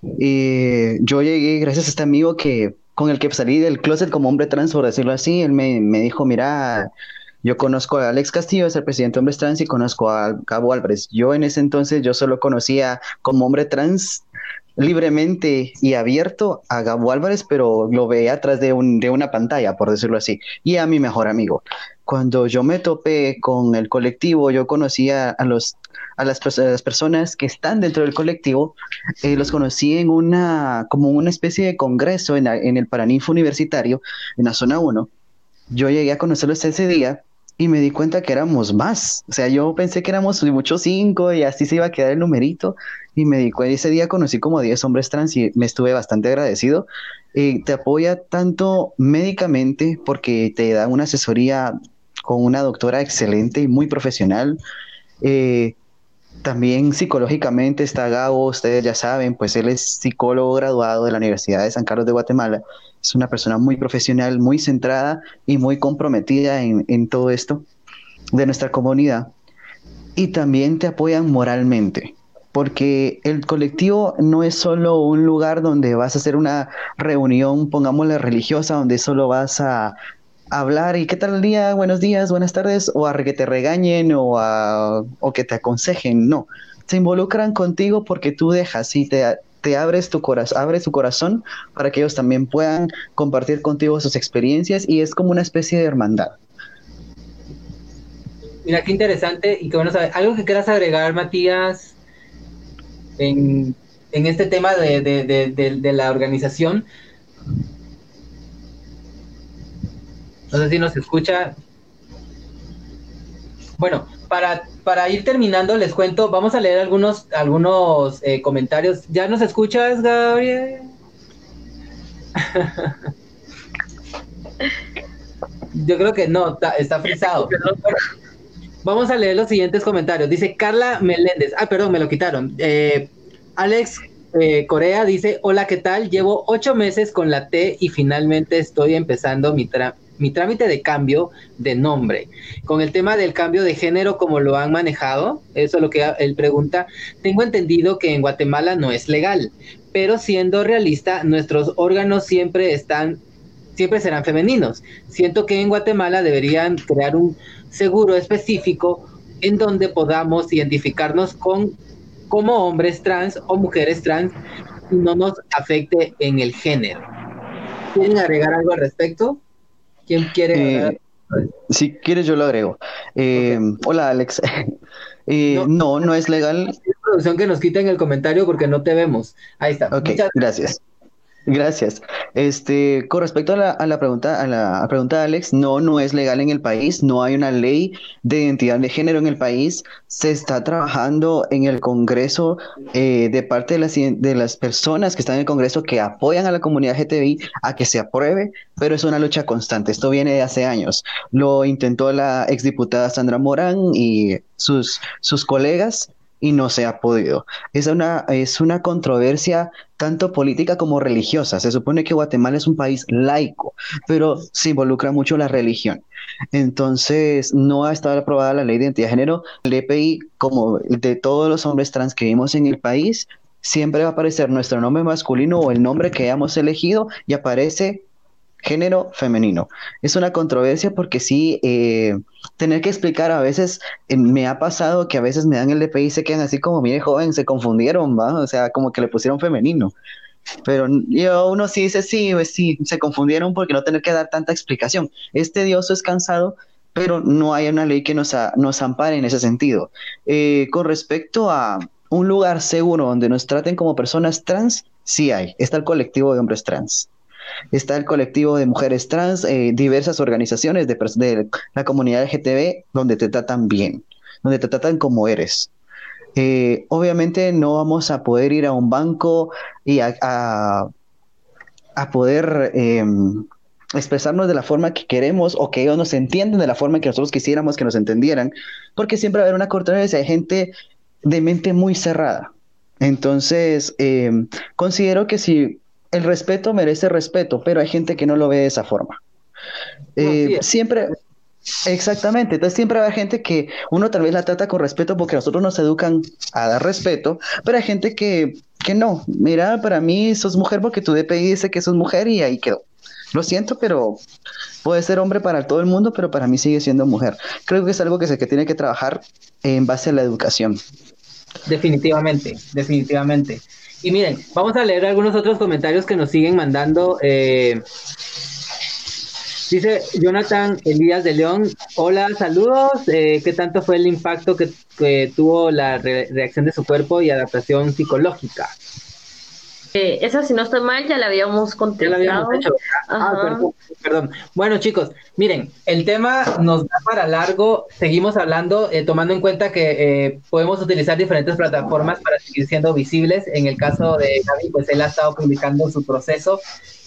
yo llegué gracias a este amigo que con el que salí del closet como hombre trans, por decirlo así. Él me, me dijo, mira, yo conozco a Alex Castillo, es el presidente de Hombres Trans, y conozco a Cabo Álvarez. Yo en ese entonces yo solo conocía como hombre trans libremente y abierto a Gabo Álvarez, pero lo veía atrás de, un, de una pantalla, por decirlo así, y a mi mejor amigo. Cuando yo me topé con el colectivo, yo conocía a, los, a, las, personas que están dentro del colectivo, eh, los conocí en una, como una especie de congreso en, en el Paraninfo Universitario, en la zona 1. Yo llegué a conocerlos ese día y me di cuenta que éramos más. O sea, yo pensé que éramos muchos cinco y así se iba a quedar el numerito. Y me di cuenta, ese día conocí como 10 hombres trans y me estuve bastante agradecido. Eh, te apoya tanto médicamente porque te da una asesoría con una doctora excelente y muy profesional. Eh, también psicológicamente está Gabo, ustedes ya saben, pues él es psicólogo graduado de la Universidad de San Carlos de Guatemala. Es una persona muy profesional, muy centrada y muy comprometida en, en todo esto de nuestra comunidad. Y también te apoyan moralmente, porque el colectivo no es solo un lugar donde vas a hacer una reunión, pongámosle religiosa, donde solo vas a hablar y qué tal el día, buenos días, buenas tardes, o a que te regañen o, a, o que te aconsejen, no. Se involucran contigo porque tú dejas y te, te abres tu corazón, abres tu corazón para que ellos también puedan compartir contigo sus experiencias y es como una especie de hermandad. Mira qué interesante y qué bueno saber. ¿Algo que quieras agregar, Matías, en, en este tema de, de, de la organización? No sé si nos escucha. Bueno, para, para ir terminando, les cuento, vamos a leer algunos, algunos eh, comentarios. ¿Ya nos escuchas, Gabriel? (laughs) Yo creo que no, está, frisado. Vamos a leer los siguientes comentarios. Dice Carla Meléndez. Ah, perdón, me lo quitaron. Eh, Alex eh, Corea dice, hola, ¿qué tal? Llevo ocho meses con la T y finalmente estoy empezando mi, tra mi trámite de cambio de nombre. Con el tema del cambio de género, como lo han manejado, eso es lo que él pregunta, tengo entendido que en Guatemala no es legal, pero siendo realista, nuestros órganos siempre están, siempre serán femeninos. Siento que en Guatemala deberían crear un seguro específico en donde podamos identificarnos con como hombres trans o mujeres trans y no nos afecte en el género. ¿Quieren agregar algo al respecto? ¿Quién quiere? Eh, si quieres, yo lo agrego. Eh, hola, Alex. (laughs) Eh, no. no. es legal. Producción que nos quiten el comentario porque no te vemos. Ahí está. Ok, gracias. Gracias. Este, con respecto a la, pregunta, a la pregunta de Alex, no, no es legal en el país, no hay una ley de identidad de género en el país. Se está trabajando en el Congreso eh, de parte de las, de las personas que están en el Congreso que apoyan a la comunidad GTBI a que se apruebe, pero es una lucha constante. Esto viene de hace años. Lo intentó la exdiputada Sandra Morán y sus, sus colegas y no se ha podido. Es una, es una controversia tanto política como religiosa. Se supone que Guatemala es un país laico, pero se involucra mucho la religión. Entonces, no ha estado aprobada la ley de identidad de género. El EPI, como de todos los hombres trans que vivimos en el país, siempre va a aparecer nuestro nombre masculino o el nombre que hayamos elegido y aparece género femenino. Es una controversia porque sí, eh, tener que explicar a veces, me ha pasado que a veces me dan el DPI y se quedan así como, mire joven, se confundieron, ¿va? O sea, como que le pusieron femenino. Pero yo, uno sí dice, sí, pues sí, se confundieron porque no tener que dar tanta explicación. Es tedioso, es cansado, pero no hay una ley que nos, nos ampare en ese sentido. Eh, con respecto a un lugar seguro donde nos traten como personas trans, sí hay. Está el colectivo de hombres trans. Está el colectivo de mujeres trans, eh, diversas organizaciones de, la comunidad LGTB donde te tratan bien, donde te tratan como eres. Eh, obviamente no vamos a poder ir a un banco y a, a, poder em, expresarnos de la forma que queremos o que ellos nos entienden de la forma que nosotros quisiéramos que nos entendieran, porque siempre va a haber una controversia, hay gente de mente muy cerrada. Entonces, eh, considero que si el respeto merece respeto, pero hay gente que no lo ve de esa forma. Eh, siempre, exactamente, entonces siempre va gente que uno tal vez la trata con respeto porque nosotros nos educan a dar respeto, pero hay gente que, que no, mira, para mí sos mujer porque tu DPI dice que sos mujer y ahí quedó. Lo siento, pero puede ser hombre para todo el mundo, pero para mí sigue siendo mujer. Creo que es algo que se que tiene que trabajar en base a la educación. Definitivamente, definitivamente. Y miren, vamos a leer algunos otros comentarios que nos siguen mandando. Eh, dice Jonathan Elías de León, hola, saludos. Eh, ¿Qué tanto fue el impacto que, tuvo la re- reacción de su cuerpo y adaptación psicológica? Eh, esa, si no estoy mal, ya la habíamos Ya contestado. Ah, perdón, perdón. Bueno, chicos, miren, el tema nos da para largo. Seguimos hablando, eh, tomando en cuenta que eh, podemos utilizar diferentes plataformas para seguir siendo visibles. En el caso de Gaby, pues él ha estado publicando su proceso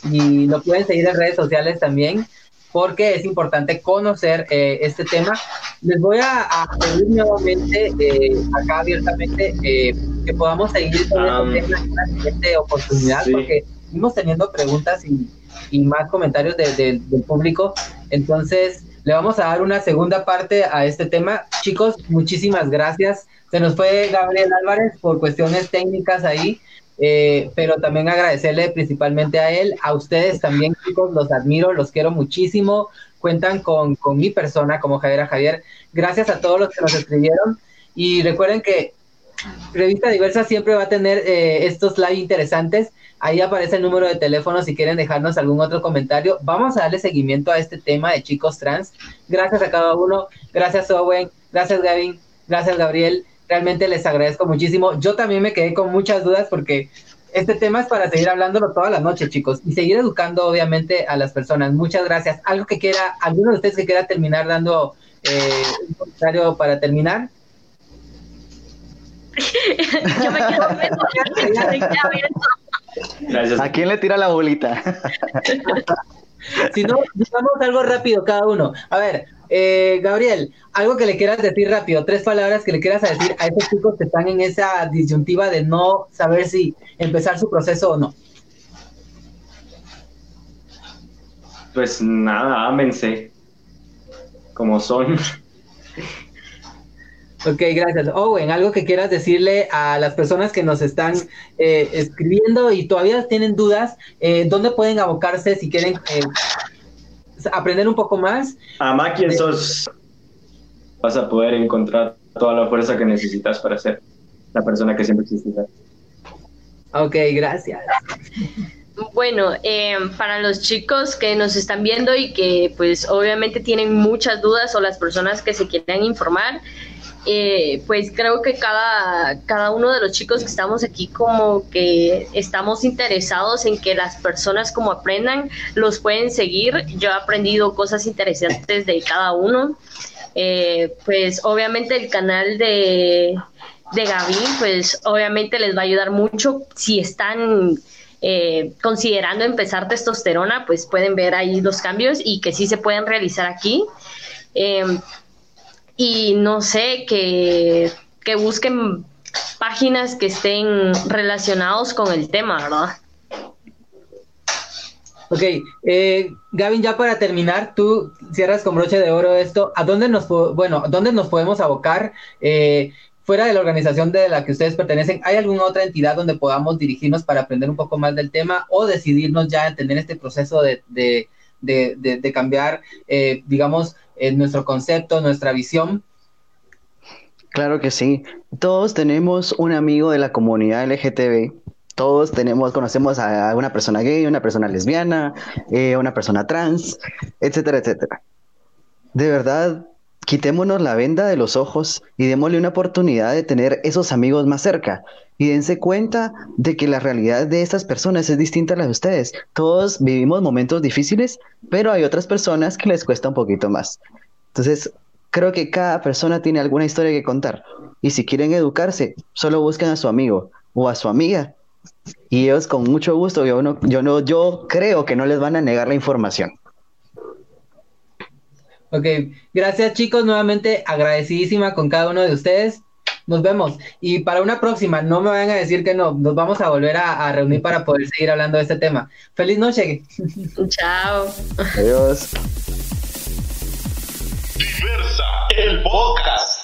y lo pueden seguir en redes sociales también porque es importante conocer eh, este tema. Les voy a, a pedir nuevamente, eh, acá abiertamente, eh, que podamos seguir con Um, este tema en una siguiente oportunidad, sí. porque seguimos teniendo preguntas y, y más comentarios de- de- del público. Entonces, le vamos a dar una segunda parte a este tema. Chicos, muchísimas gracias. Se nos fue Gabriel Álvarez por cuestiones técnicas ahí, eh, pero también agradecerle principalmente a él, a ustedes también, chicos, los admiro, los quiero muchísimo. Cuentan con, con mi persona como Javier Javier. Gracias a todos los que nos escribieron. Y recuerden que Revista Diversa siempre va a tener eh, estos live interesantes. Ahí aparece el número de teléfono si quieren dejarnos algún otro comentario. Vamos a darle seguimiento a este tema de chicos trans. Gracias a cada uno. Gracias Owen. Gracias Gavin. Gracias Gabriel. Realmente les agradezco muchísimo. Yo también me quedé con muchas dudas porque este tema es para seguir hablándolo toda la noche, chicos, y seguir educando obviamente a las personas. Muchas gracias. Algo que quiera, alguno de ustedes que quiera terminar dando eh, un comentario para terminar. (laughs) Yo me quedo (laughs) Gracias. ¿A quién le tira la bolita? (laughs) (laughs) Si no, digamos algo rápido cada uno. A ver, eh, Gabriel, algo que le quieras decir rápido, tres palabras que le quieras decir a esos chicos que están en esa disyuntiva de no saber si empezar su proceso o no. Pues nada, ámense. Como son. Ok, gracias. Owen, algo que quieras decirle a las personas que nos están eh, escribiendo y todavía tienen dudas, eh, ¿dónde pueden abocarse si quieren eh, aprender un poco más? Ama quien sos. Vas a poder encontrar toda la fuerza que necesitas para ser la persona que siempre existirá. Ok, gracias. Bueno, eh, para los chicos que nos están viendo y que pues obviamente tienen muchas dudas o las personas que se quieran informar, eh, pues creo que cada, cada uno de los chicos que estamos aquí como que estamos interesados en que las personas como aprendan, los pueden seguir. Yo he aprendido cosas interesantes de cada uno. Eh, pues obviamente el canal de, de Gaby, pues obviamente les va a ayudar mucho si están eh, considerando empezar testosterona, pues pueden ver ahí los cambios y que sí se pueden realizar aquí. Y no sé, que, que busquen páginas que estén relacionados con el tema, ¿verdad? Ok, eh, Gavin, ya para terminar, tú cierras con broche de oro esto. ¿A dónde nos, bueno, dónde nos podemos abocar? Eh, fuera de la organización de la que ustedes pertenecen, ¿hay alguna otra entidad donde podamos dirigirnos para aprender un poco más del tema o decidirnos ya a tener este proceso de, de, de, de- de cambiar, eh, digamos, eh, nuestro concepto, nuestra visión? Claro que sí. Todos tenemos un amigo de la comunidad LGTB. Todos tenemos, conocemos a una persona gay, una persona lesbiana, eh, una persona trans, etcétera, etcétera. De verdad, quitémonos la venda de los ojos y démosle una oportunidad de tener esos amigos más cerca. Y dense cuenta de que la realidad de estas personas es distinta a la de ustedes. Todos vivimos momentos difíciles, pero hay otras personas que les cuesta un poquito más. Entonces, creo que cada persona tiene alguna historia que contar. Y si quieren educarse, solo busquen a su amigo o a su amiga. Y ellos con mucho gusto, yo no, yo no, yo creo que no les van a negar la información. Ok, gracias chicos, nuevamente agradecidísima con cada uno de ustedes. Nos vemos. Y para una próxima, no me vayan a decir que no, nos vamos a volver a, a reunir para poder seguir hablando de este tema. Feliz noche. (laughs) Chao. Adiós. Diversa, el podcast.